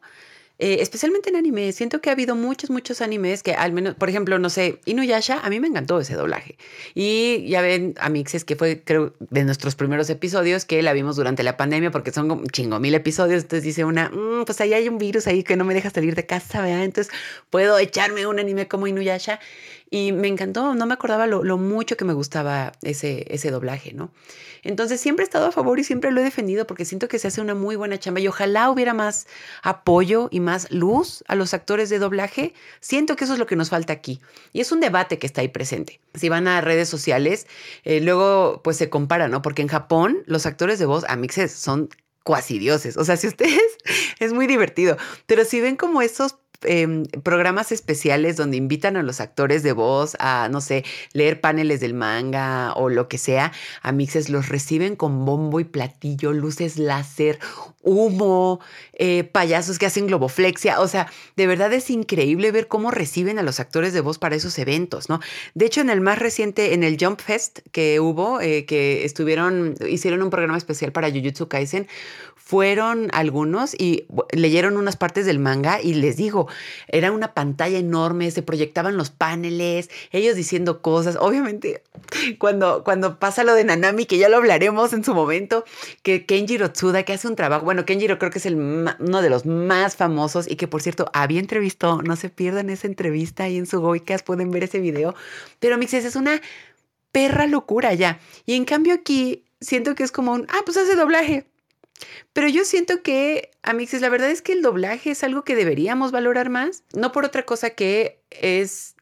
S2: Eh, especialmente en anime. Siento que ha habido muchos, muchos animes que al menos, por ejemplo, no sé, Inuyasha, a mí me encantó ese doblaje. Y ya ven, Amixes, que fue, creo, de nuestros primeros episodios, que la vimos durante la pandemia, porque son como chingo mil episodios. Entonces dice una, mm, pues ahí hay un virus ahí que no me deja salir de casa, ¿verdad? Entonces puedo echarme un anime como Inuyasha. Y me encantó, no me acordaba lo, mucho que me gustaba ese, ese doblaje, ¿no? Entonces siempre he estado a favor y siempre lo he defendido porque siento que se hace una muy buena chamba y ojalá hubiera más apoyo y más luz a los actores de doblaje. Siento que eso es lo que nos falta aquí. Y es un debate que está ahí presente. Si van a redes sociales, eh, luego pues se compara, ¿no? Porque en Japón los actores de voz a mixes son cuasi dioses. O sea, si ustedes, es muy divertido, pero si ven como esos Em, programas especiales donde invitan a los actores de voz a, no sé, leer paneles del manga o lo que sea, a mixes los reciben con bombo y platillo, luces láser, humo, eh, payasos que hacen globoflexia. O sea, de verdad es increíble ver cómo reciben a los actores de voz para esos eventos, ¿no? De hecho, en el más reciente, en el Jump Fest que hubo, eh, que estuvieron, hicieron un programa especial para Jujutsu Kaisen, fueron algunos y leyeron unas partes del manga y les digo, era una pantalla enorme, se proyectaban los paneles, ellos diciendo cosas. Obviamente, cuando, cuando pasa lo de Nanami, que ya lo hablaremos en su momento, que Kenjiro Tsuda, que hace un trabajo, bueno, Kenjiro creo que es el, uno de los más famosos y que por cierto había entrevistado, no se pierdan esa entrevista ahí en su Goikas, pueden ver ese video, pero Mixes es una perra locura ya. Y en cambio aquí siento que es como un, ah, pues hace doblaje pero yo siento que, Amixes, la verdad es que el doblaje es algo que deberíamos valorar más, no por otra cosa que es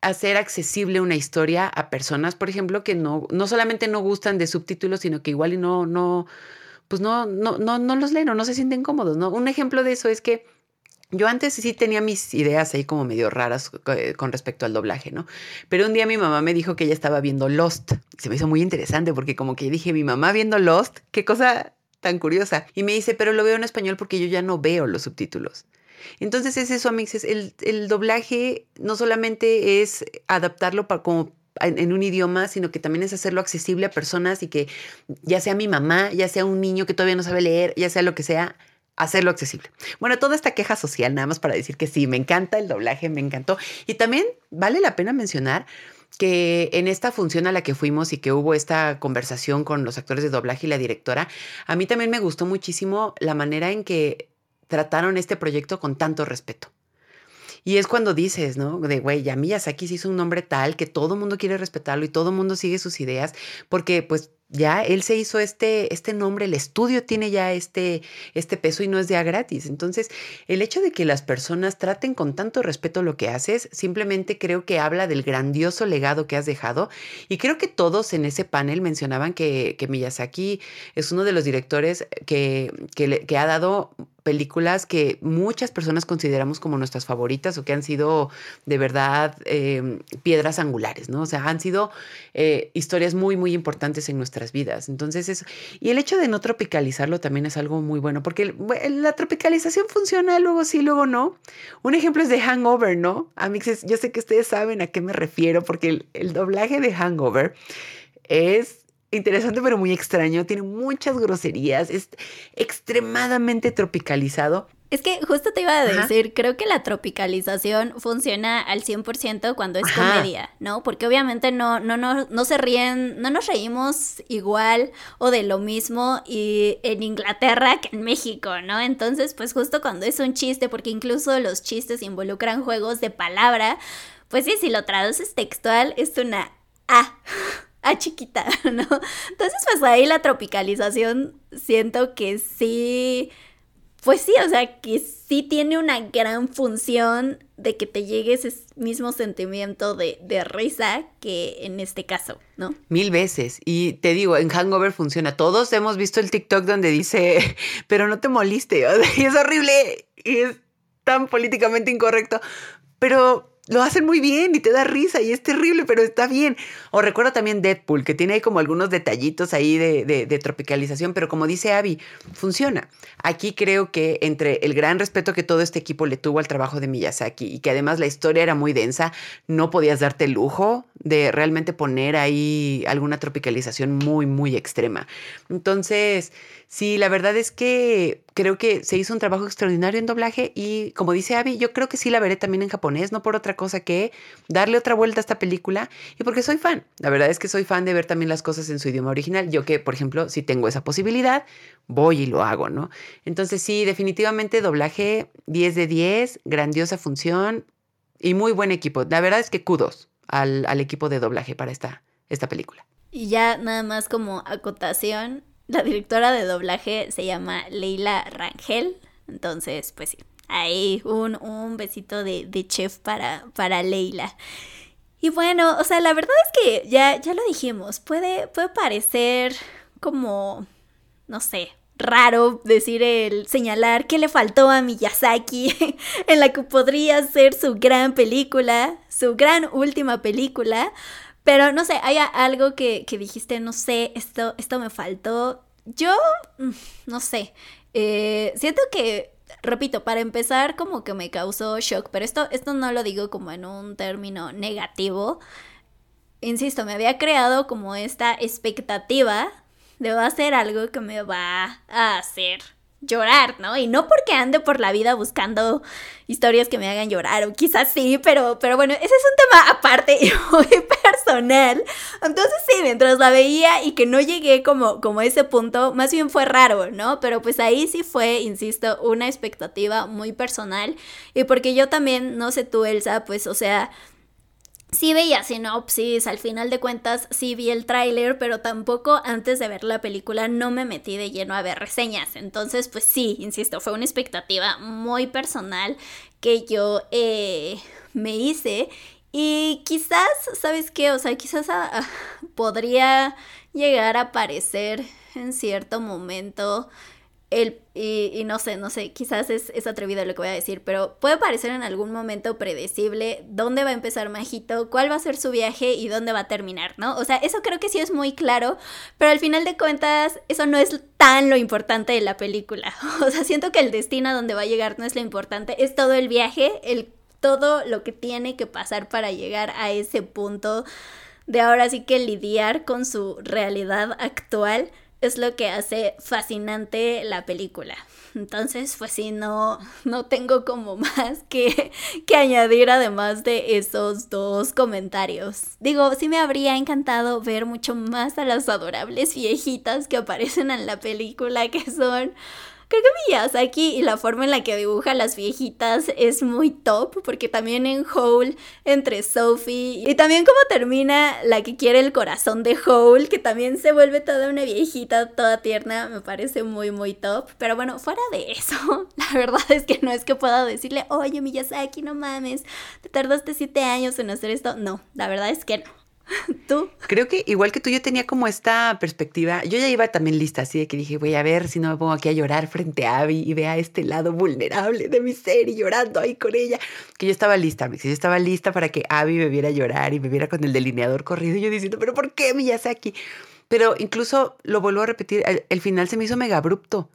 S2: hacer accesible una historia a personas, por ejemplo, que no, no solamente no gustan de subtítulos, sino que igual y no, no, pues no, no, no, no los leen o no se sienten cómodos, ¿no? Un ejemplo de eso es que yo antes sí tenía mis ideas ahí como medio raras eh, con respecto al doblaje, ¿no? Pero un día mi mamá me dijo que ella estaba viendo Lost. Se me hizo muy interesante porque como que dije, mi mamá viendo Lost, qué cosa tan curiosa. Y me dice, pero lo veo en español porque yo ya no veo los subtítulos. Entonces es eso, Amixes. El, el doblaje no solamente es adaptarlo para como en, un idioma, sino que también es hacerlo accesible a personas y que ya sea mi mamá, ya sea un niño que todavía no sabe leer, ya sea lo que sea, hacerlo accesible. Bueno, toda esta queja social, nada más para decir que sí, me encanta el doblaje, me encantó. Y también vale la pena mencionar que en esta función a la que fuimos y que hubo esta conversación con los actores de doblaje y la directora, a mí también me gustó muchísimo la manera en que trataron este proyecto con tanto respeto. Y es cuando dices, ¿no? De, güey, ya Miyazaki se hizo un nombre tal que todo mundo quiere respetarlo y todo mundo sigue sus ideas, porque pues ya él se hizo este, este nombre, el estudio tiene ya este, este peso y no es de a gratis. Entonces, el hecho de que las personas traten con tanto respeto lo que haces, simplemente creo que habla del grandioso legado que has dejado. Y creo que todos en ese panel mencionaban que, que Miyazaki es uno de los directores que, que, ha dado películas que muchas personas consideramos como nuestras favoritas o que han sido de verdad eh, piedras angulares, ¿no? O sea, han sido eh, historias muy, muy importantes en vidas. Entonces, eso. Y el hecho de no tropicalizarlo también es algo muy bueno, porque la tropicalización funciona, luego sí, luego no. Un ejemplo es de Hangover, ¿no? Amixes, yo sé que ustedes saben a qué me refiero, porque el doblaje de Hangover es interesante pero muy extraño, tiene muchas groserías, es extremadamente tropicalizado.
S1: Es que justo te iba a decir, creo que la tropicalización funciona al 100% cuando es comedia, ¿no? Porque obviamente no, no, no, no se ríen, no nos reímos igual o de lo mismo y en Inglaterra que en México, ¿no? Entonces, pues justo cuando es un chiste, porque incluso los chistes involucran juegos de palabra, pues sí, si lo traduces textual es una A. A chiquita, ¿no? Entonces, pues ahí la tropicalización siento que sí pues sí, o sea, que sí tiene una gran función de que te llegue ese mismo sentimiento de, risa que en este caso, ¿no?
S2: Mil veces. Y te digo, en Hangover funciona. Todos hemos visto el TikTok donde dice, pero no te moliste. y es horrible y es tan políticamente incorrecto. Pero lo hacen muy bien y te da risa y es terrible, pero está bien. O recuerdo también Deadpool, que tiene ahí como algunos detallitos ahí de, tropicalización, pero como dice Abby, funciona. Aquí creo que entre el gran respeto que todo este equipo le tuvo al trabajo de Miyazaki y que además la historia era muy densa, no podías darte el lujo de realmente poner ahí alguna tropicalización muy, muy extrema. Entonces, Sí, la verdad es que creo que se hizo un trabajo extraordinario en doblaje y como dice Abby, yo creo que sí la veré también en japonés, no por otra cosa que darle otra vuelta a esta película y porque soy fan. La verdad es que soy fan de ver también las cosas en su idioma original. Yo que, por ejemplo, si tengo esa posibilidad, voy y lo hago, ¿no? Entonces sí, definitivamente doblaje 10 de 10, grandiosa función y muy buen equipo. La verdad es que kudos al, al equipo de doblaje para esta, esta película.
S1: Y ya nada más como acotación, la directora de doblaje se llama Leila Rangel. Entonces, pues sí, ahí un, un besito de, de, chef para, para Leila. Y bueno, o sea, la verdad es que ya, ya lo dijimos, puede, puede parecer como, no sé, raro decir el señalar que le faltó a Miyazaki en la que podría ser su gran película, su gran última película, pero no sé, hay algo que, dijiste, no sé, esto, esto me faltó. Yo, mm, no sé, eh, siento que, repito, para empezar como que me causó shock, pero esto, esto no lo digo como en un término negativo. Insisto, me había creado como esta expectativa de va a ser algo que me va a hacer llorar, ¿no? Y no porque ande por la vida buscando historias que me hagan llorar, o quizás sí, pero, pero bueno, ese es un tema aparte y muy personal. Entonces sí, mientras la veía y que no llegué como, como a ese punto, más bien fue raro, ¿no? Pero pues ahí sí fue, insisto, una expectativa muy personal. Y porque yo también, no sé tú, Elsa, pues, o sea, sí veía sinopsis, al final de cuentas sí vi el tráiler, pero tampoco antes de ver la película no me metí de lleno a ver reseñas. Entonces, pues sí, insisto, fue una expectativa muy personal que yo eh, me hice. Y quizás, ¿sabes qué? O sea, quizás ah, ah, podría llegar a parecer en cierto momento el, y, no sé, no sé, quizás es, es, atrevido lo que voy a decir, pero puede parecer en algún momento predecible dónde va a empezar Majito, cuál va a ser su viaje y dónde va a terminar, ¿no? O sea, eso creo que sí es muy claro, pero al final de cuentas eso no es tan lo importante de la película. O sea, siento que el destino a donde va a llegar no es lo importante, es todo el viaje, el, todo lo que tiene que pasar para llegar a ese punto de ahora sí que lidiar con su realidad actual es lo que hace fascinante la película. Entonces, pues sí, no, no tengo como más que, que añadir además de esos dos comentarios. Digo, sí me habría encantado ver mucho más a las adorables viejitas que aparecen en la película, que son Creo que Miyazaki y la forma en la que dibuja a las viejitas es muy top, porque también en Hole, entre Sophie y también como termina la que quiere el corazón de Hole, que también se vuelve toda una viejita, toda tierna, me parece muy, muy top. Pero bueno, fuera de eso, la verdad es que no es que pueda decirle, oye Miyazaki, no mames, te tardaste siete años en hacer esto. No, la verdad es que no. ¿Tú?
S2: Creo que igual que tú, yo tenía como esta perspectiva. Yo ya iba también lista, así de que dije, voy a ver si no me pongo aquí a llorar frente a Abby y vea este lado vulnerable de mi ser y llorando ahí con ella. Que yo estaba lista, Yo estaba lista para que Abby me viera llorar y me viera con el delineador corrido. Y yo diciendo, ¿pero por qué Miyazaki? Pero incluso lo vuelvo a repetir, el, final se me hizo mega abrupto.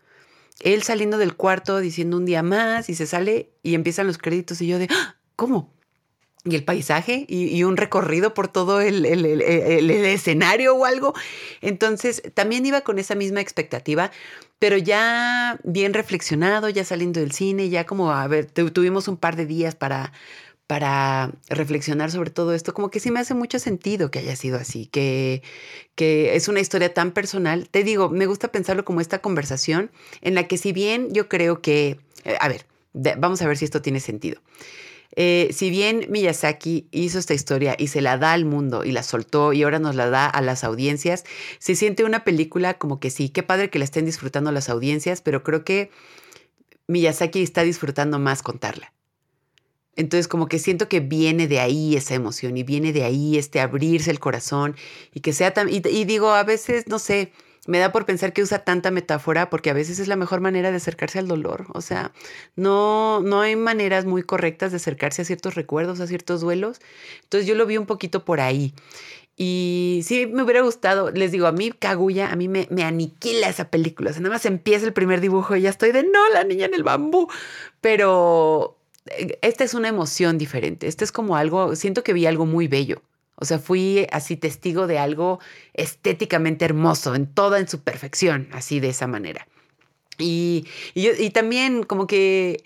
S2: Él saliendo del cuarto diciendo un día más y se sale y empiezan los créditos y yo de, ¡Ah! ¿cómo? Y el paisaje y, un recorrido por todo el, escenario o algo. Entonces, también iba con esa misma expectativa, pero ya bien reflexionado, ya saliendo del cine, ya como, a ver, tuvimos un par de días para, para reflexionar sobre todo esto, como que sí me hace mucho sentido que haya sido así, que, que es una historia tan personal. Te digo, me gusta pensarlo como esta conversación en la que si bien yo creo que, eh, a ver, vamos a ver si esto tiene sentido. Eh, si bien Miyazaki hizo esta historia y se la da al mundo y la soltó y ahora nos la da a las audiencias, se siente una película como que sí, qué padre que la estén disfrutando las audiencias, pero creo que Miyazaki está disfrutando más contarla. Entonces como que siento que viene de ahí esa emoción y viene de ahí este abrirse el corazón y que sea tan... y digo, a veces, no sé, me da por pensar que usa tanta metáfora porque a veces es la mejor manera de acercarse al dolor. O sea, no, no hay maneras muy correctas de acercarse a ciertos recuerdos, a ciertos duelos. Entonces yo lo vi un poquito por ahí. Y sí, me hubiera gustado, les digo, a mí Kaguya, a mí me, me aniquila esa película. O sea, nada más empieza el primer dibujo y ya estoy de no, la niña en el bambú. Pero eh, esta es una emoción diferente. Este es como algo, siento que vi algo muy bello. O sea, fui así testigo de algo estéticamente hermoso, en toda en su perfección, así de esa manera. Y, y, también como que,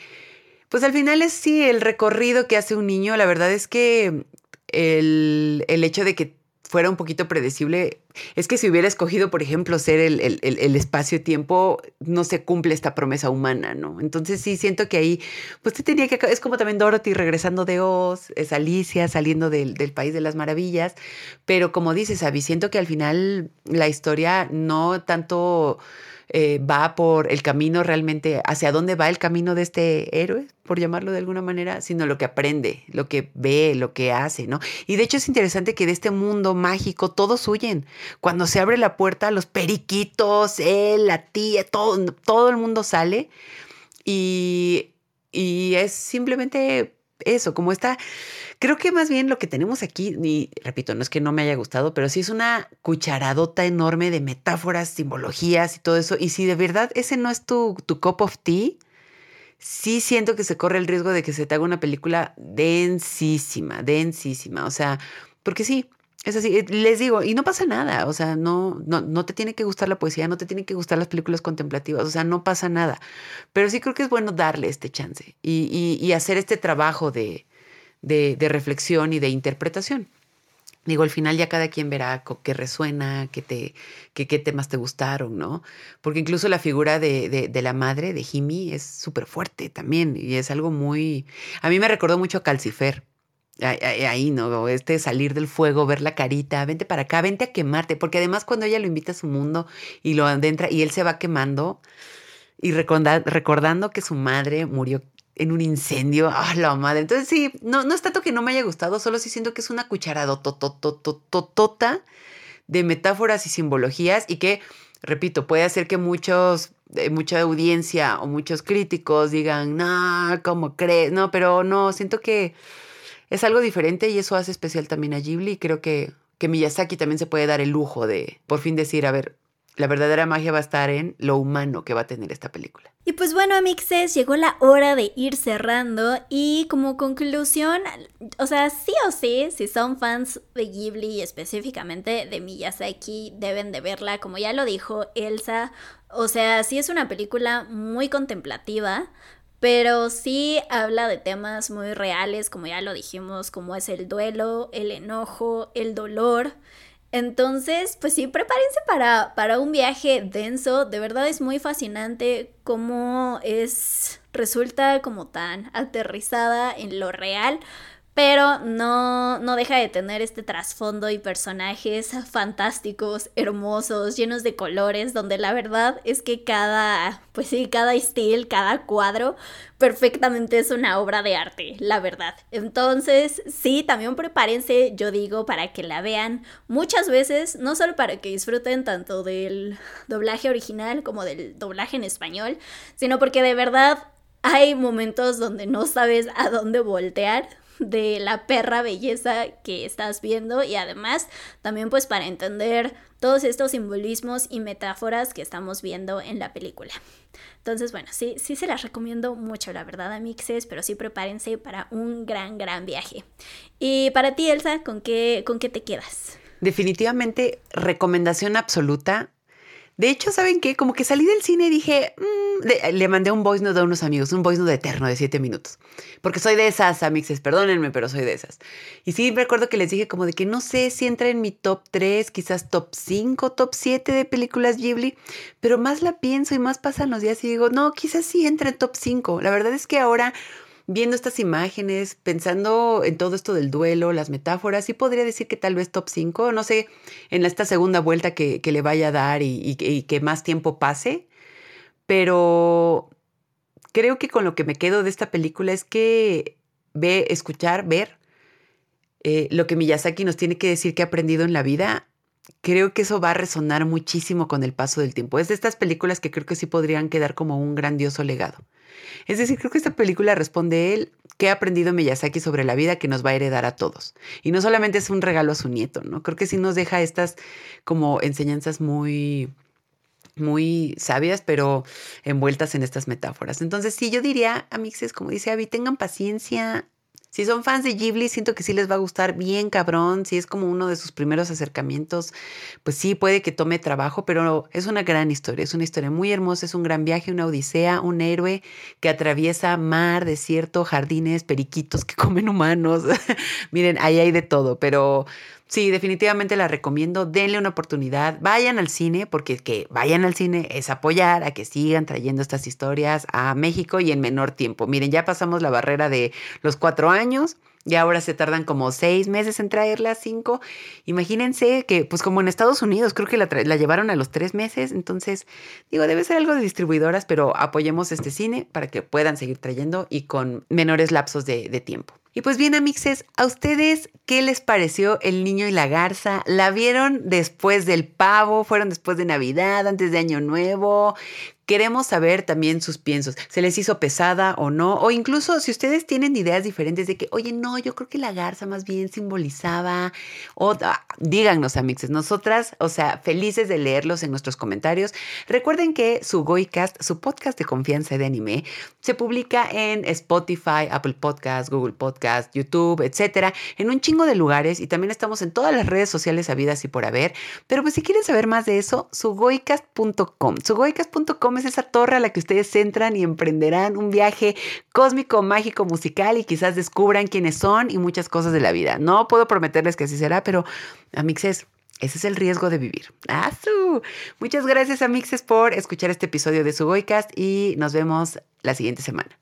S2: pues al final es sí el recorrido que hace un niño, la verdad es que el, el hecho de que fuera un poquito predecible, es que si hubiera escogido, por ejemplo, ser el, el, espacio-tiempo, no se cumple esta promesa humana, ¿no? Entonces sí siento que ahí, pues te tenía que, es como también Dorothy regresando de Oz, es Alicia saliendo del, del País de las Maravillas, pero como dices, Abby, siento que al final la historia no tanto eh, va por el camino realmente, hacia dónde va el camino de este héroe, por llamarlo de alguna manera, sino lo que aprende, lo que ve, lo que hace, ¿no? Y de hecho es interesante que de este mundo mágico todos huyen. Cuando se abre la puerta, los periquitos, él, la tía, todo, todo el mundo sale y, y es simplemente eso, como está Creo que más bien lo que tenemos aquí, y repito, no es que no me haya gustado, pero sí es una cucharadota enorme de metáforas, simbologías y todo eso. Y si de verdad ese no es tu, tu cup of tea, sí siento que se corre el riesgo de que se te haga una película densísima, densísima. O sea, porque sí, es así, eh, les digo, y no pasa nada, o sea, no, no, no te tiene que gustar la poesía, no te tiene que gustar las películas contemplativas, o sea, no pasa nada. Pero sí creo que es bueno darle este chance y, y hacer este trabajo de, de, reflexión y de interpretación. Digo, al final ya cada quien verá qué resuena, qué, te, qué, qué temas te gustaron, ¿no? Porque incluso la figura de, de, la madre, de Jimmy, es súper fuerte también y es algo muy... A mí me recordó mucho a Calcifer. Ahí, ¿no? Este salir del fuego, ver la carita, vente para acá, vente a quemarte, porque además cuando ella lo invita a su mundo y lo adentra y él se va quemando y recordando que su madre murió en un incendio. ¡Ah, la madre! Entonces sí, no, no es tanto que no me haya gustado, solo sí siento que es una cucharada totototota de metáforas y simbologías y que, repito, puede hacer que muchos, eh, mucha audiencia o muchos críticos digan, no, ¿cómo crees? No, pero no, siento que es algo diferente y eso hace especial también a Ghibli y creo que, que Miyazaki también se puede dar el lujo de por fin decir, a ver, la verdadera magia va a estar en lo humano que va a tener esta película.
S1: Y pues bueno, amixes, llegó la hora de ir cerrando y como conclusión, o sea, sí o sí, si son fans de Ghibli y específicamente de Miyazaki, deben de verla, como ya lo dijo Elsa, o sea, sí es una película muy contemplativa, pero sí habla de temas muy reales, como ya lo dijimos, como es el duelo, el enojo, el dolor. Entonces, pues sí, prepárense para, para un viaje denso. De verdad es muy fascinante cómo es, resulta como tan aterrizada en lo real pero no, no deja de tener este trasfondo y personajes fantásticos, hermosos, llenos de colores, donde la verdad es que cada, pues sí, cada estilo, cada cuadro perfectamente es una obra de arte, la verdad. Entonces, sí, también prepárense, yo digo, para que la vean muchas veces, no solo para que disfruten tanto del doblaje original como del doblaje en español, sino porque de verdad hay momentos donde no sabes a dónde voltear, de la perra belleza que estás viendo y además también pues para entender todos estos simbolismos y metáforas que estamos viendo en la película. Entonces, bueno, sí, sí se las recomiendo mucho, la verdad, amixes, pero sí prepárense para un gran, gran viaje. Y para ti, Elsa, ¿con qué, con qué te quedas?
S2: Definitivamente, recomendación absoluta De hecho, ¿saben qué? Como que salí del cine y dije, mm", le, mandé un voice note a unos amigos, un voice note eterno de siete minutos. Porque soy de esas, amixes, perdónenme, pero soy de esas. Y sí, recuerdo que les dije como de que no sé si entra en mi top 3, quizás top 5, top 7 de películas Ghibli, pero más la pienso y más pasan los días y digo, no, quizás sí entra en top 5. La verdad es que ahora viendo estas imágenes, pensando en todo esto del duelo, las metáforas, sí podría decir que tal vez top 5, no sé, en esta segunda vuelta que, le vaya a dar y, que más tiempo pase, pero creo que con lo que me quedo de esta película es que ve, escuchar, ver eh, lo que Miyazaki nos tiene que decir que ha aprendido en la vida creo que eso va a resonar muchísimo con el paso del tiempo. Es de estas películas que creo que sí podrían quedar como un grandioso legado. Es decir, creo que esta película responde él qué ha aprendido Miyazaki sobre la vida que nos va a heredar a todos. Y no solamente es un regalo a su nieto, ¿no? Creo que sí nos deja estas como enseñanzas muy muy sabias, pero envueltas en estas metáforas. Entonces, sí, yo diría, amixes, como dice Abby, tengan paciencia, si son fans de Ghibli, siento que sí les va a gustar bien cabrón. Si es como uno de sus primeros acercamientos, pues sí, puede que tome trabajo, pero es una gran historia. Es una historia muy hermosa, es un gran viaje, una odisea, un héroe que atraviesa mar, desierto, jardines, periquitos que comen humanos. Miren, ahí hay de todo, pero Sí, definitivamente la recomiendo. Denle una oportunidad. Vayan al cine, porque que vayan al cine es apoyar a que sigan trayendo estas historias a México y en menor tiempo. Miren, ya pasamos la barrera de los cuatro años. Y ahora se tardan como seis meses en traerlas, cinco. Imagínense que, pues como en Estados Unidos, creo que la, llevaron a los tres meses. Entonces, digo, debe ser algo de distribuidoras, pero apoyemos este cine para que puedan seguir trayendo y con menores lapsos de tiempo. Y pues bien, amixes, ¿a ustedes qué les pareció El Niño y la Garza? ¿La vieron después del pavo? ¿Fueron después de Navidad, antes de Año Nuevo? Queremos saber también sus piensos. ¿Se les hizo pesada o no? O incluso si ustedes tienen ideas diferentes de que, oye, no, yo creo que la garza más bien simbolizaba. O ah, díganos, amixes, nosotras, o sea, felices de leerlos en nuestros comentarios. Recuerden que su Goicast, su podcast de confianza de anime, se publica en Spotify, Apple Podcasts, Google Podcasts, YouTube, etcétera, en un chingo de lugares y también estamos en todas las redes sociales habidas y por haber. Pero pues si quieren saber más de eso, sugoicast.com. Sugoicast.com es esa torre a la que ustedes entran y emprenderán un viaje cósmico, mágico, musical y quizás descubran quiénes son y muchas cosas de la vida. No puedo prometerles que así será, pero amixes, ese es el riesgo de vivir. ¡Asu! Muchas gracias, amixes, por escuchar este episodio de su Goicast y nos vemos la siguiente semana.